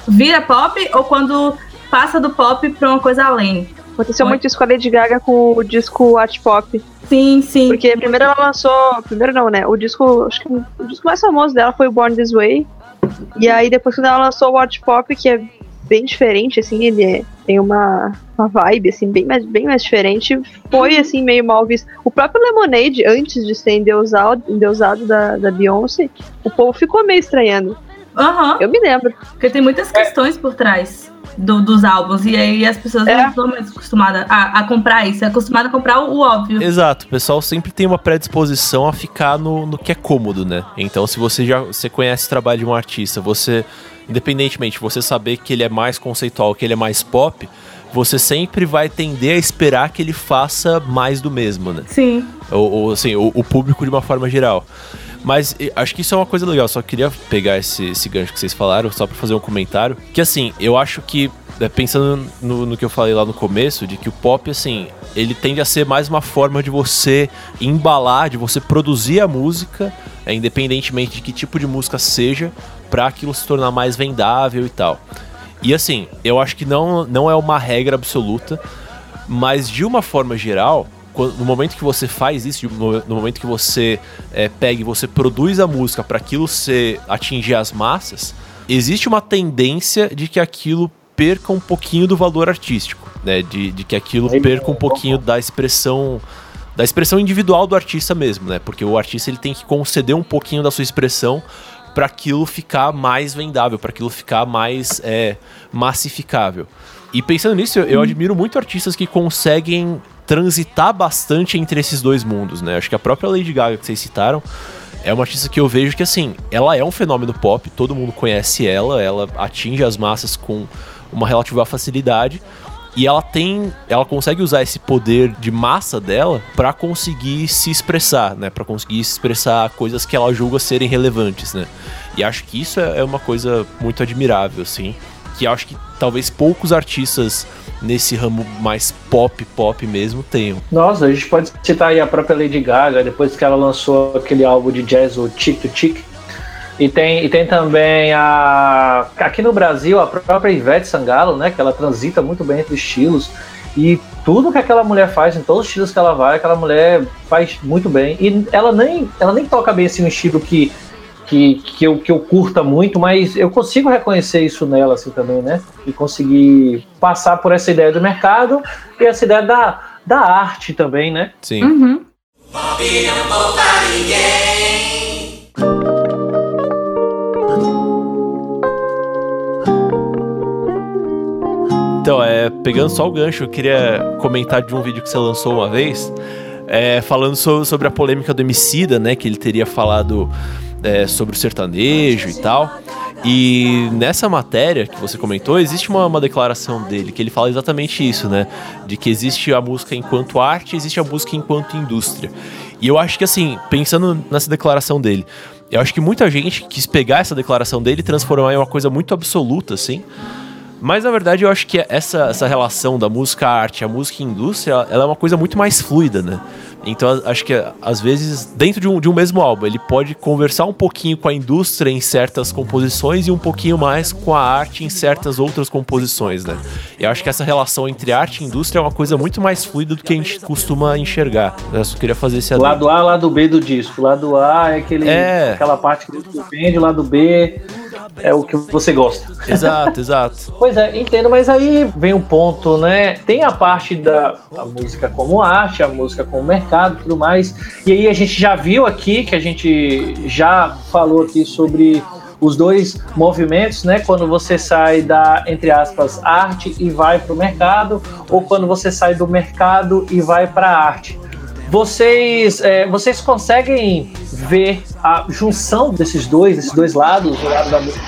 vira pop ou quando passa do pop pra uma coisa além. Aconteceu Foi. muito isso com a Lady Gaga com o disco Art Pop. Sim, sim. Porque primeiro ela lançou. Primeiro não, né? O disco. Acho que o disco mais famoso dela foi o Born This Way. E aí depois quando ela lançou o Art Pop, que é bem diferente, assim, ele é, tem uma, uma vibe, assim, bem mais, bem mais diferente. Foi, assim, meio mal visto. O próprio Lemonade, antes de ser endeusado, endeusado da, da Beyoncé, o povo ficou meio estranhando. Uhum. Eu me lembro. Porque tem muitas questões por trás. Do, dos álbuns. E aí as pessoas é. não estão mais acostumadas a, a, comprar isso, é acostumada a comprar o, o, óbvio. Exato, o pessoal sempre tem uma predisposição a ficar no, no que é cômodo, né? Então, se você já você conhece o trabalho de um artista, você independentemente você saber que ele é mais conceitual, que ele é mais pop, você sempre vai tender a esperar que ele faça mais do mesmo, né? Sim. Ou, ou assim, o, o, público de uma forma geral. Mas acho que isso é uma coisa legal, só queria pegar esse, esse gancho que vocês falaram, só para fazer um comentário. Que assim, eu acho que, é, pensando no, no que eu falei lá no começo, de que o pop, assim, ele tende a ser mais uma forma de você embalar, de você produzir a música, é, independentemente de que tipo de música seja, para aquilo se tornar mais vendável e tal. E assim, eu acho que não, não é uma regra absoluta, mas de uma forma geral, no momento que você faz isso, no momento que você é, pega e você produz a música para aquilo ser atingir as massas, existe uma tendência de que aquilo perca um pouquinho do valor artístico, né? De, de que aquilo perca um pouquinho da expressão da expressão individual do artista mesmo, né? Porque o artista ele tem que conceder um pouquinho da sua expressão para aquilo ficar mais vendável, para aquilo ficar mais é, massificável. E pensando nisso, eu, eu admiro muito artistas que conseguem transitar bastante entre esses dois mundos, né? Acho que a própria Lady Gaga que vocês citaram é uma artista que eu vejo que, assim, ela é um fenômeno pop, todo mundo conhece ela, ela atinge as massas com uma relativa facilidade, e ela tem, ela consegue usar esse poder de massa dela para conseguir se expressar, né? Para conseguir expressar coisas que ela julga serem relevantes, né? E acho que isso é, é uma coisa muito admirável, assim, que acho que talvez poucos artistas nesse ramo mais pop, pop mesmo tenham. Nossa, a gente pode citar aí a própria Lady Gaga, depois que ela lançou aquele álbum de jazz, o Chick to Chick, e tem, e tem também a. Aqui no Brasil, a própria Ivete Sangalo, né? Que ela transita muito bem entre estilos. E tudo que aquela mulher faz, em todos os estilos que ela vai, aquela mulher faz muito bem. E ela nem, ela nem toca bem assim um estilo que, que, que, eu, que eu curta muito, mas eu consigo reconhecer isso nela assim também, né? E conseguir passar por essa ideia do mercado e essa ideia da, da arte também, né? Sim. Uhum. Então, é, pegando só o gancho, eu queria comentar de um vídeo que você lançou uma vez, é, falando so, sobre a polêmica do Emicida, né? Que ele teria falado é, sobre o sertanejo e tal. E nessa matéria que você comentou, existe uma, uma, declaração dele que ele fala exatamente isso, né? De que existe a música enquanto arte, existe a música enquanto indústria. E eu acho que assim, pensando nessa declaração dele, eu acho que muita gente quis pegar essa declaração dele e transformar em uma coisa muito absoluta, assim. Mas na verdade eu acho que essa, essa relação da música arte, a música indústria, ela é uma coisa muito mais fluida, né? Então acho que às vezes, dentro de um, de um mesmo álbum, ele pode conversar um pouquinho com a indústria em certas composições e um pouquinho mais com a arte em certas outras composições, né? E acho que essa relação entre arte e indústria é uma coisa muito mais fluida do que a gente costuma enxergar. Eu só queria fazer esse adendo. Lado A, lado B do disco. Lado A é, aquele, é. aquela parte que depende, lado B é o que você gosta. Exato, exato. pois é, entendo, mas aí vem o um ponto, né? Tem a parte da a música como arte, a música como mercado e tudo mais. E aí a gente já viu aqui, que a gente já falou aqui sobre os dois movimentos, né? Quando você sai da, entre aspas, arte e vai para o mercado, ou quando você sai do mercado e vai para a arte. Vocês, é, vocês conseguem ver a junção desses dois, desses dois lados, o lado da música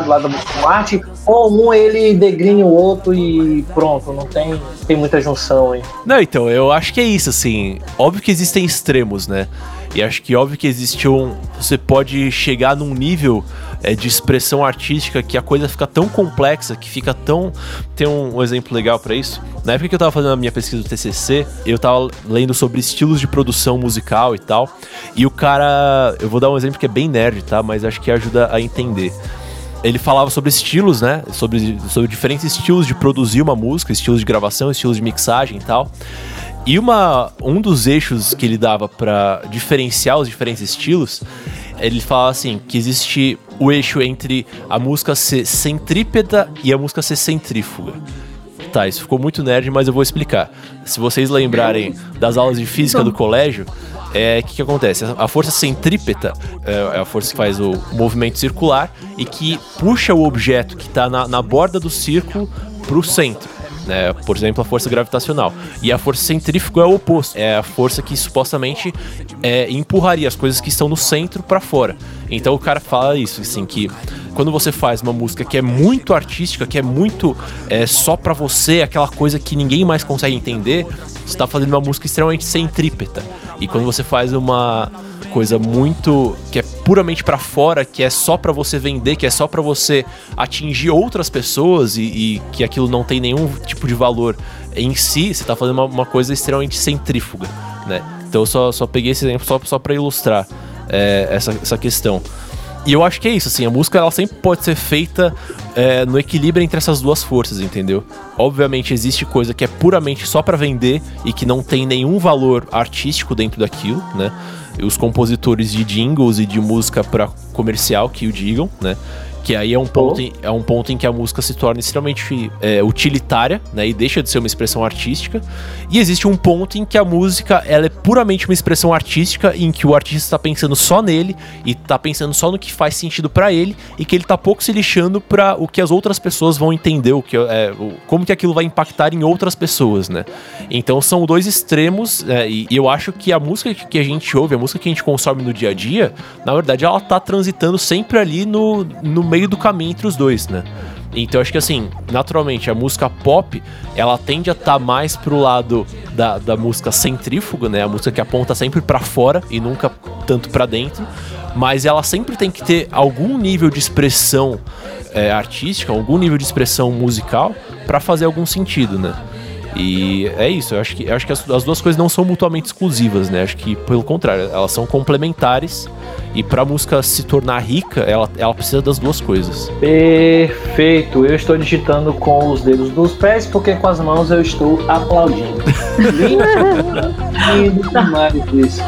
do lado da música arte, ou um ele degrine o outro e pronto, não tem, tem muita junção aí. Não, então, eu acho que é isso, assim. Óbvio que existem extremos, né? E acho que óbvio que existe um. Você pode chegar num nível é, de expressão artística que a coisa fica tão complexa, que fica tão. Tem um, exemplo legal para isso. Na época que eu tava fazendo a minha pesquisa do TCC, eu tava lendo sobre estilos de produção musical e tal. E o cara. Eu vou dar um exemplo que é bem nerd, tá? Mas acho que ajuda a entender ele falava sobre estilos, né? Sobre, sobre diferentes estilos de produzir uma música, estilos de gravação, estilos de mixagem e tal. E uma, um dos eixos que ele dava para diferenciar os diferentes estilos, ele fala assim, que existe o eixo entre a música ser centrípeta e a música ser centrífuga. Tá, isso ficou muito nerd, mas eu vou explicar. Se vocês lembrarem das aulas de física do colégio, é o que, que, acontece? A força centrípeta é, é a força que faz o movimento circular e que puxa o objeto que está na, na borda do círculo para o centro né? Por exemplo, a força gravitacional. E a força centrífuga é o oposto. É a força que supostamente é, empurraria as coisas que estão no centro para fora. Então o cara fala isso, assim, que quando você faz uma música que é muito artística, que é muito é, só para você, aquela coisa que ninguém mais consegue entender, você tá fazendo uma música extremamente centrípeta. E quando você faz uma coisa muito que é puramente para fora, que é só para você vender, que é só para você atingir outras pessoas e, e, que aquilo não tem nenhum tipo de valor em si, você tá fazendo uma, uma coisa extremamente centrífuga, né? Então eu só, só peguei esse exemplo só, só para ilustrar é, essa, essa questão. E eu acho que é isso, assim, a música ela sempre pode ser feita é, no equilíbrio entre essas duas forças, entendeu? Obviamente existe coisa que é puramente só para vender e que não tem nenhum valor artístico dentro daquilo, né? Os compositores de jingles e de música para comercial que o digam, né? Que aí é um ponto, em, é um ponto em que a música se torna extremamente é, utilitária, né? E deixa de ser uma expressão artística. E existe um ponto em que a música ela é puramente uma expressão artística, em que o artista está pensando só nele e está pensando só no que faz sentido para ele e que ele está pouco se lixando para o que as outras pessoas vão entender, o que é, como que aquilo vai impactar em outras pessoas, né? Então são dois extremos é, e, e, eu acho que a música que a gente ouve, a música que a gente consome no dia a dia, na verdade ela tá transitando sempre ali no, no meio meio do caminho entre os dois, né? Então acho que assim, naturalmente, a música pop, ela tende a estar tá mais pro lado da, da música centrífuga, né? A música que aponta sempre para fora e nunca tanto para dentro. Mas ela sempre tem que ter algum nível de expressão é, artística, algum nível de expressão musical para fazer algum sentido, né? E é isso, eu acho que, eu acho que as, as, duas coisas não são mutuamente exclusivas, né? Acho que, pelo contrário, elas são complementares e pra música se tornar rica, ela, ela precisa das duas coisas. Perfeito, eu estou digitando com os dedos dos pés porque com as mãos eu estou aplaudindo. Lindo, lindo demais isso.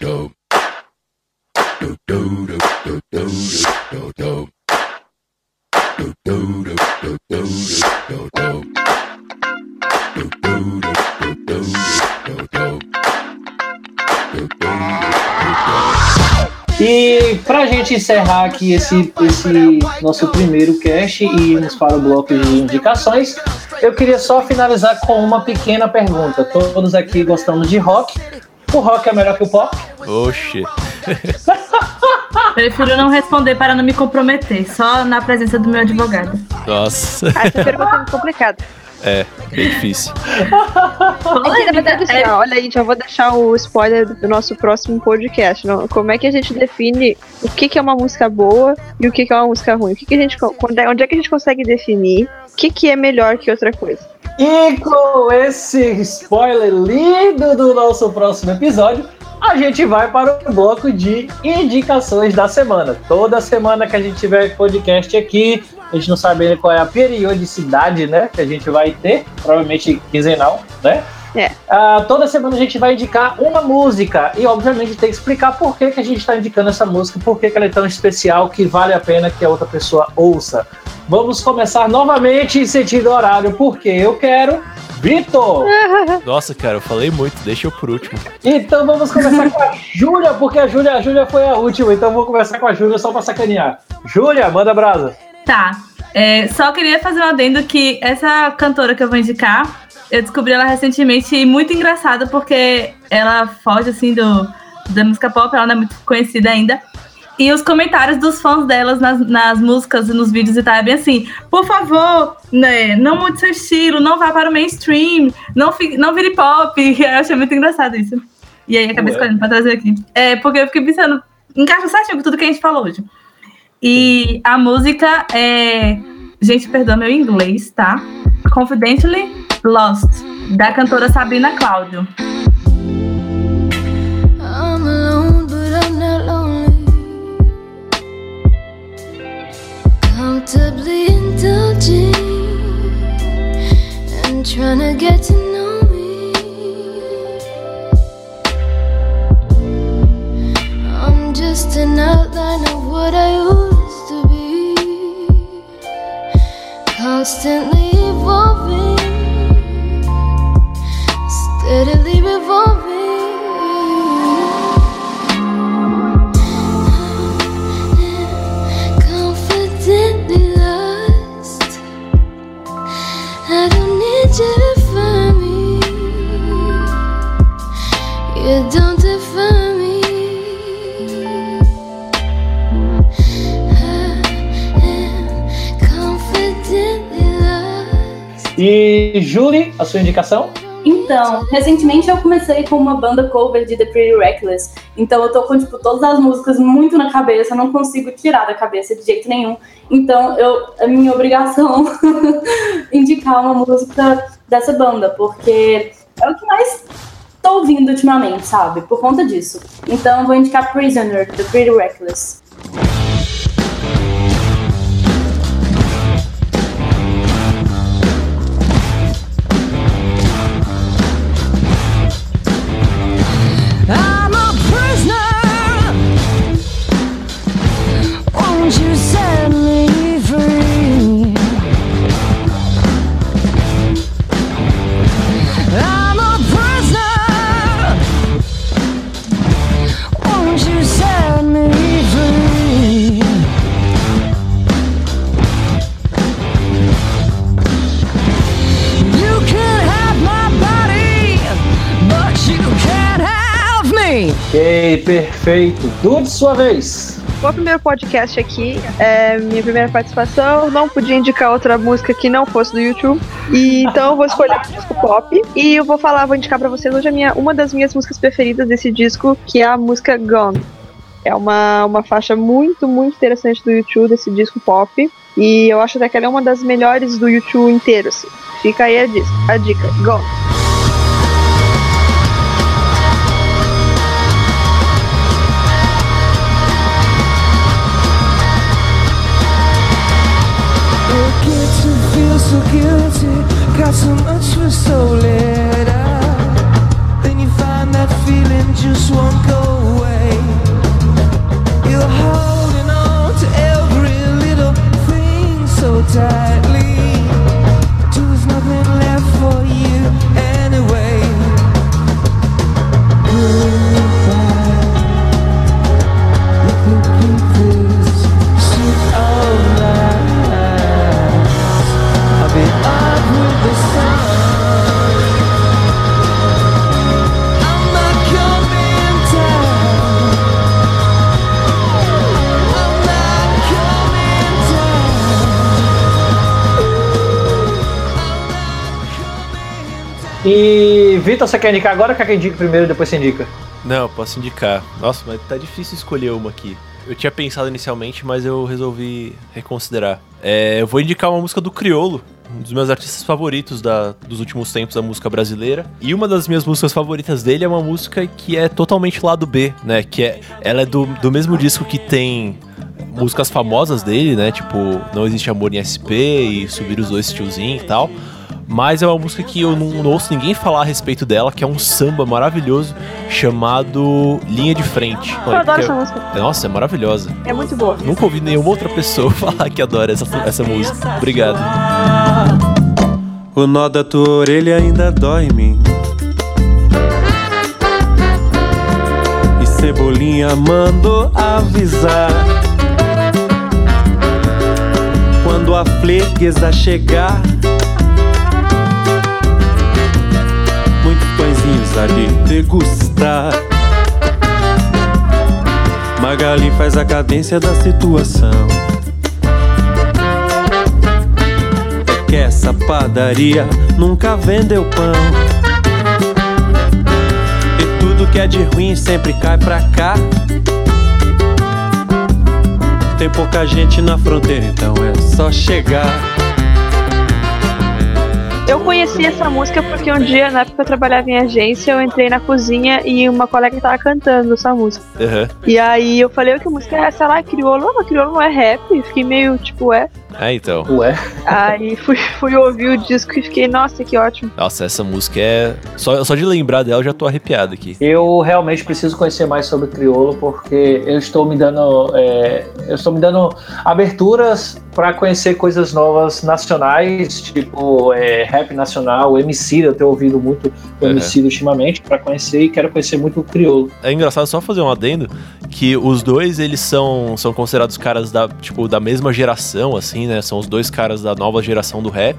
Dope. Dope, dope, dope, dope, e pra gente encerrar aqui esse, esse nosso primeiro cast e irmos para o bloco de indicações, eu queria só finalizar com uma pequena pergunta. Todos aqui gostamos de rock, O rock é melhor que o pop? Oxi. Prefiro não responder para não me comprometer, só na presença do meu advogado. Nossa. Essa pergunta é muito complicada. É, bem difícil. É que, na verdade, assim, ó, olha aí, já vou deixar o spoiler do nosso próximo podcast. Não? Como é que a gente define o que, que é uma música boa e o que, que é uma música ruim? O que, que a gente, é- onde é que a gente consegue definir o que, que é melhor que outra coisa? E com esse spoiler lindo do nosso próximo episódio, a gente vai para o bloco de indicações da semana. Toda semana que a gente tiver podcast aqui, a gente não sabe ainda qual é a periodicidade, né, que a gente vai ter, provavelmente quinzenal, né? É. Ah, toda semana a gente vai indicar uma música e, obviamente, tem que explicar por que, que a gente está indicando essa música, por que, que ela é tão especial que vale a pena que a outra pessoa ouça. Vamos começar novamente em sentido horário, porque eu quero Vitor! Nossa, cara, eu falei muito, deixa eu por último. Então vamos começar com a Júlia, porque a Júlia, a Júlia foi a última, então vou começar com a Júlia só pra sacanear. Júlia, manda brasa. Tá. É, só queria fazer um adendo que essa cantora que eu vou indicar, eu descobri ela recentemente e muito engraçada porque ela foge assim do da música pop, ela não é muito conhecida ainda. E os comentários dos fãs delas nas, nas músicas e nos vídeos e tal é bem assim: por favor, né, não mude seu estilo, não vá para o mainstream, não, fi, não vire pop. Eu achei muito engraçado isso. E aí acabei Ué. escolhendo pra trazer aqui. É, porque eu fiquei pensando, encaixa certinho com tudo que a gente falou hoje. E a música é. Gente, perdoa meu inglês, tá? Confidentially Lost, da cantora Sabrina Cláudio. I'm alone, but I'm not lonely. Comfortably indulging and trying to get to know me. I'm just an outline of what I used Constantly evolving, steadily revolving. A sua indicação? Então, recentemente eu comecei com uma banda cover de The Pretty Reckless. Então eu tô com, tipo, todas as músicas muito na cabeça, não consigo tirar da cabeça de jeito nenhum. Então eu, é minha obrigação indicar uma música dessa banda, porque é o que mais tô ouvindo ultimamente, sabe? Por conta disso. Então eu vou indicar Prisoner, The Pretty Reckless. Perfeito. Dude, sua vez. O primeiro podcast aqui, é minha primeira participação. Não podia indicar outra música que não fosse do YouTube. E, então eu vou escolher um disco pop. E eu vou falar, vou indicar pra vocês hoje a minha, uma das minhas músicas preferidas desse disco, que é a música Gone. É uma, uma faixa muito, muito interessante do YouTube, desse disco pop. E eu acho até que ela é uma das melhores do YouTube inteiro. assim. Fica aí a, dis- a dica. Gone. So guilty. Got so much for so little. Then you find that feeling just won't go away. You're holding on to every little thing so tightly. Till there's nothing left for you anyway. Goodbye. E Vitor, você quer indicar agora ou quer que eu indique primeiro e depois você indica? Não, posso indicar. Nossa, mas tá difícil escolher uma aqui. Eu tinha pensado inicialmente, mas eu resolvi reconsiderar. É, eu vou indicar uma música do Criolo, um dos meus artistas favoritos da- dos últimos tempos da música brasileira. E uma das minhas músicas favoritas dele é uma música que é totalmente lado B, né? Que é, ela é do, do mesmo disco que tem músicas famosas dele, né? Tipo, Não Existe Amor em SP e Subir os Dois Tiozinho e tal. Mas é uma música que eu não, não ouço ninguém falar a respeito dela, que é um samba maravilhoso chamado Linha de Frente. Eu adoro é- essa música. Nossa, é maravilhosa. É muito boa. Nunca ouvi nenhuma outra pessoa falar que adora essa, essa música. Obrigado. O nó da tua orelha ainda dói em mim. E Cebolinha mandou avisar. Quando a freguesa chegar, degustar. Magali faz a cadência da situação. que essa padaria nunca vendeu pão. E tudo que é de ruim sempre cai pra cá. Tem pouca gente na fronteira, então é só chegar. Eu conheci essa música porque um dia, na época que eu trabalhava em agência, eu entrei na cozinha e uma colega tava cantando essa música. Aham. E aí eu falei, "Ô, que música é essa lá? É crioulo? Não, mas crioulo não é rap. E Fiquei meio, tipo, é. É, então. Ué. Aí fui, fui ouvir o disco e fiquei, nossa, que ótimo. Nossa, essa música é. Só, só de lembrar dela eu já tô arrepiado aqui. Eu realmente preciso conhecer mais sobre crioulo porque eu estou me dando, é, eu estou me dando aberturas para conhecer coisas novas nacionais, tipo é, rap nacional, MC, eu tenho ouvido muito o Uhum. MC ultimamente para conhecer e quero conhecer muito o crioulo. É engraçado só fazer um adendo que os dois eles são, são considerados caras da, tipo, da mesma geração, assim, né? São os dois caras da nova geração do rap.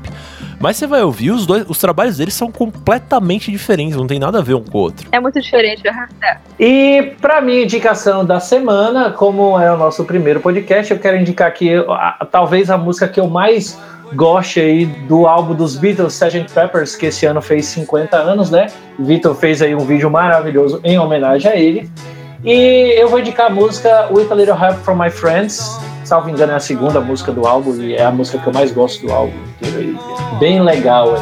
Mas você vai ouvir, os dois, os trabalhos deles são completamente diferentes, não tem nada a ver um com o outro. É muito diferente. É. E para minha indicação da semana, como é o nosso primeiro podcast, eu quero indicar aqui a- talvez a música que eu mais goste aí do álbum dos Beatles, Sgt. Peppers, que esse ano fez 50 anos, né? Vitor fez aí um vídeo maravilhoso em homenagem a ele. E eu vou indicar a música With a Little Help from My Friends. Salvo engano, é a segunda música do álbum e é a música que eu mais gosto do álbum inteiro aí. Bem legal, aí.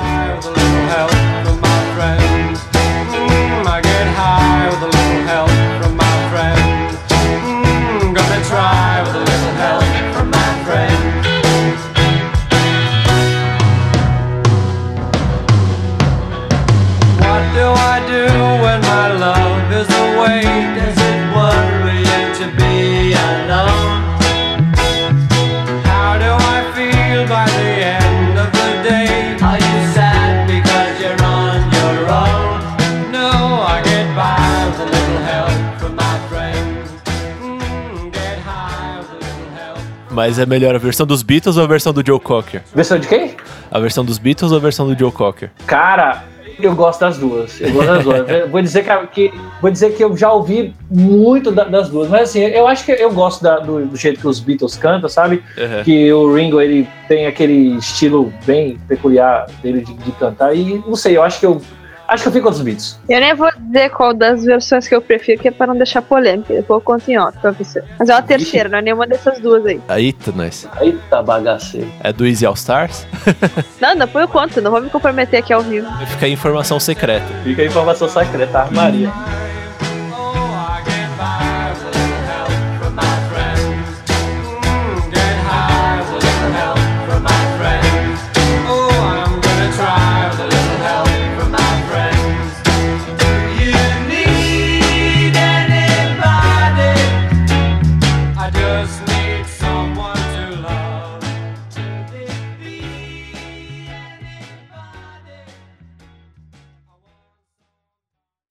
Mas é melhor a versão dos Beatles ou a versão do Joe Cocker? Versão de quem? A versão dos Beatles ou a versão do Joe Cocker? Cara, eu gosto das duas. Eu gosto das duas. Vou dizer que, que- vou dizer que eu já ouvi muito da- das duas, mas assim, eu acho que eu gosto da- do, do jeito que os Beatles cantam, sabe? Aham. Que o Ringo ele tem aquele estilo bem peculiar dele de, de cantar e não sei, eu acho que eu acho que eu fico com os Beatles. Eu nem vou dizer qual das versões que eu prefiro, que é pra não deixar polêmica. Depois eu conto em off pra você. Mas é uma terceira, não é nenhuma dessas duas aí. Eita, nós. Eita bagaceiro. É do Easy All Stars? Não, depois eu conto, não vou me comprometer aqui ao vivo. Vai ficar aí informação secreta. Fica a informação secreta, armaria.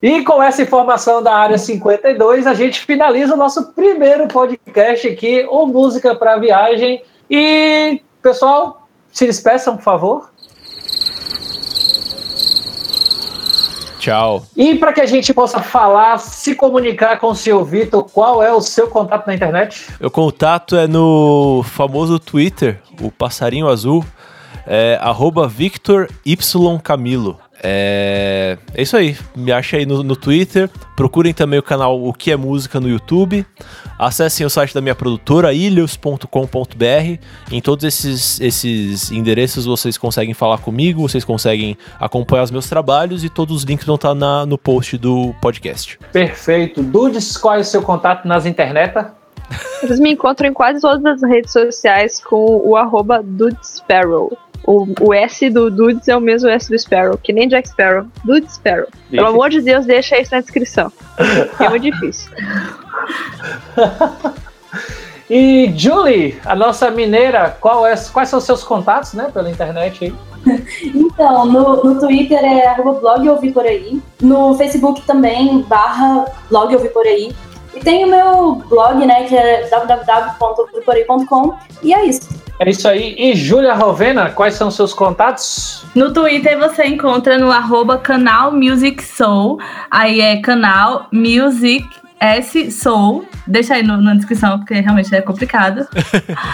E com essa informação da área 52, a gente finaliza o nosso primeiro podcast aqui, o Música para Viagem. E, pessoal, se despeçam, por favor. Tchau. E para que a gente possa falar, se comunicar com o seu Vitor, qual é o seu contato na internet? Meu contato é no famoso Twitter, o Passarinho Azul. É arroba Victor Y Camilo. É, é isso aí. Me acha aí no, no Twitter. Procurem também o canal O Que é Música no YouTube. Acessem o site da minha produtora, ilhos.com.br. Em todos esses, esses endereços vocês conseguem falar comigo, vocês conseguem acompanhar os meus trabalhos e todos os links vão estar na, no post do podcast. Perfeito. Dudes, qual é o seu contato nas internet? Vocês me encontram em quase todas as redes sociais com o arroba Dudesparrow. O, o S do Dudes é o mesmo S do Sparrow, que nem Jack Sparrow. Dude Sparrow. Pelo amor de Deus, deixa isso na descrição. É muito difícil. E Julie, a nossa mineira, qual é, quais são os seus contatos, né, pela internet aí? Então, no, no Twitter é arroba blog eu vi por aí. No Facebook também, barra blog eu vi por aí. E tem o meu blog, né, que é www.ouviporei.com. E é isso. É isso aí. E Júlia Rovena, quais são os seus contatos? No Twitter você encontra no arroba canal Music Soul. Aí é canal Music S Soul. Deixa aí no- na descrição, porque realmente é complicado.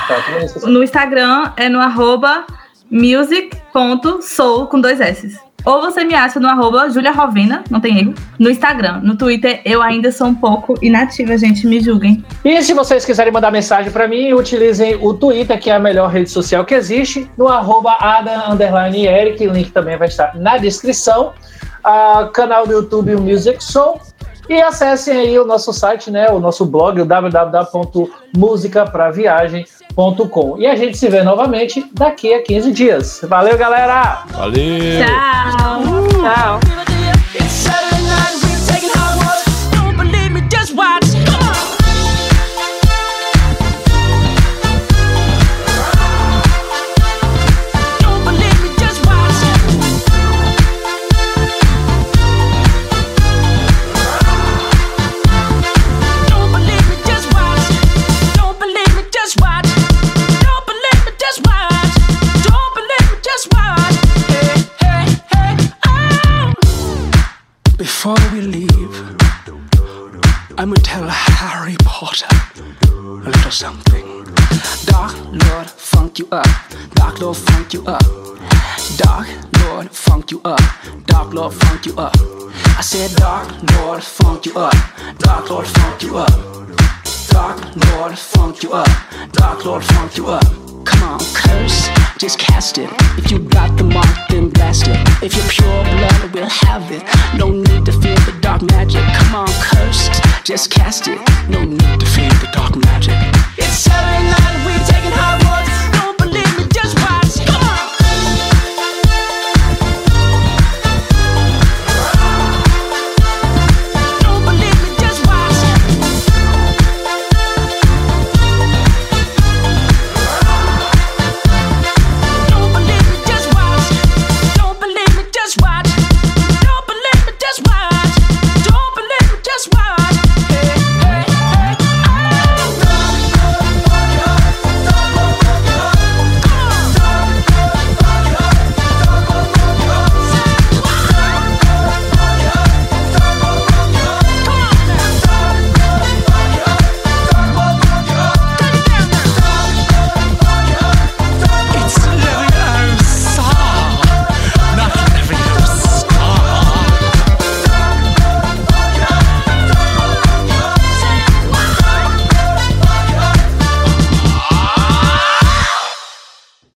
Tá. No Instagram é no arroba music.soul com dois S. Ou você me acha no arroba Julia Rovena, não tem erro. No Instagram. No Twitter eu ainda sou um pouco inativa, gente, me julguem. E se vocês quiserem mandar mensagem para mim, utilizem o Twitter, que é a melhor rede social que existe, no arroba Adam Eric, o link também vai estar na descrição. Ah, canal do YouTube, o Music Soul. E acessem aí o nosso site, né, o nosso blog, o www.musicapraviagem.com. E a gente se vê novamente daqui a 15 dias. Valeu, galera! Valeu! Tchau! Tchau. I'm gonna tell Harry Potter a little something. Dark Lord, funk you up. Dark Lord, funk you up. Dark Lord, funk you up. Dark Lord, funk you up. I said, Dark Lord, funk you up. Dark Lord, funk you up. Dark Lord, funk you up. Dark Lord, funk you up. Come on, curse, just cast it. If you got the mark, then blast it. If you're pure blood, we'll have it. No need to fear the dark magic. Come on, curse, just cast it, no need to fear the dark magic. It's Saturday night, we're taking high.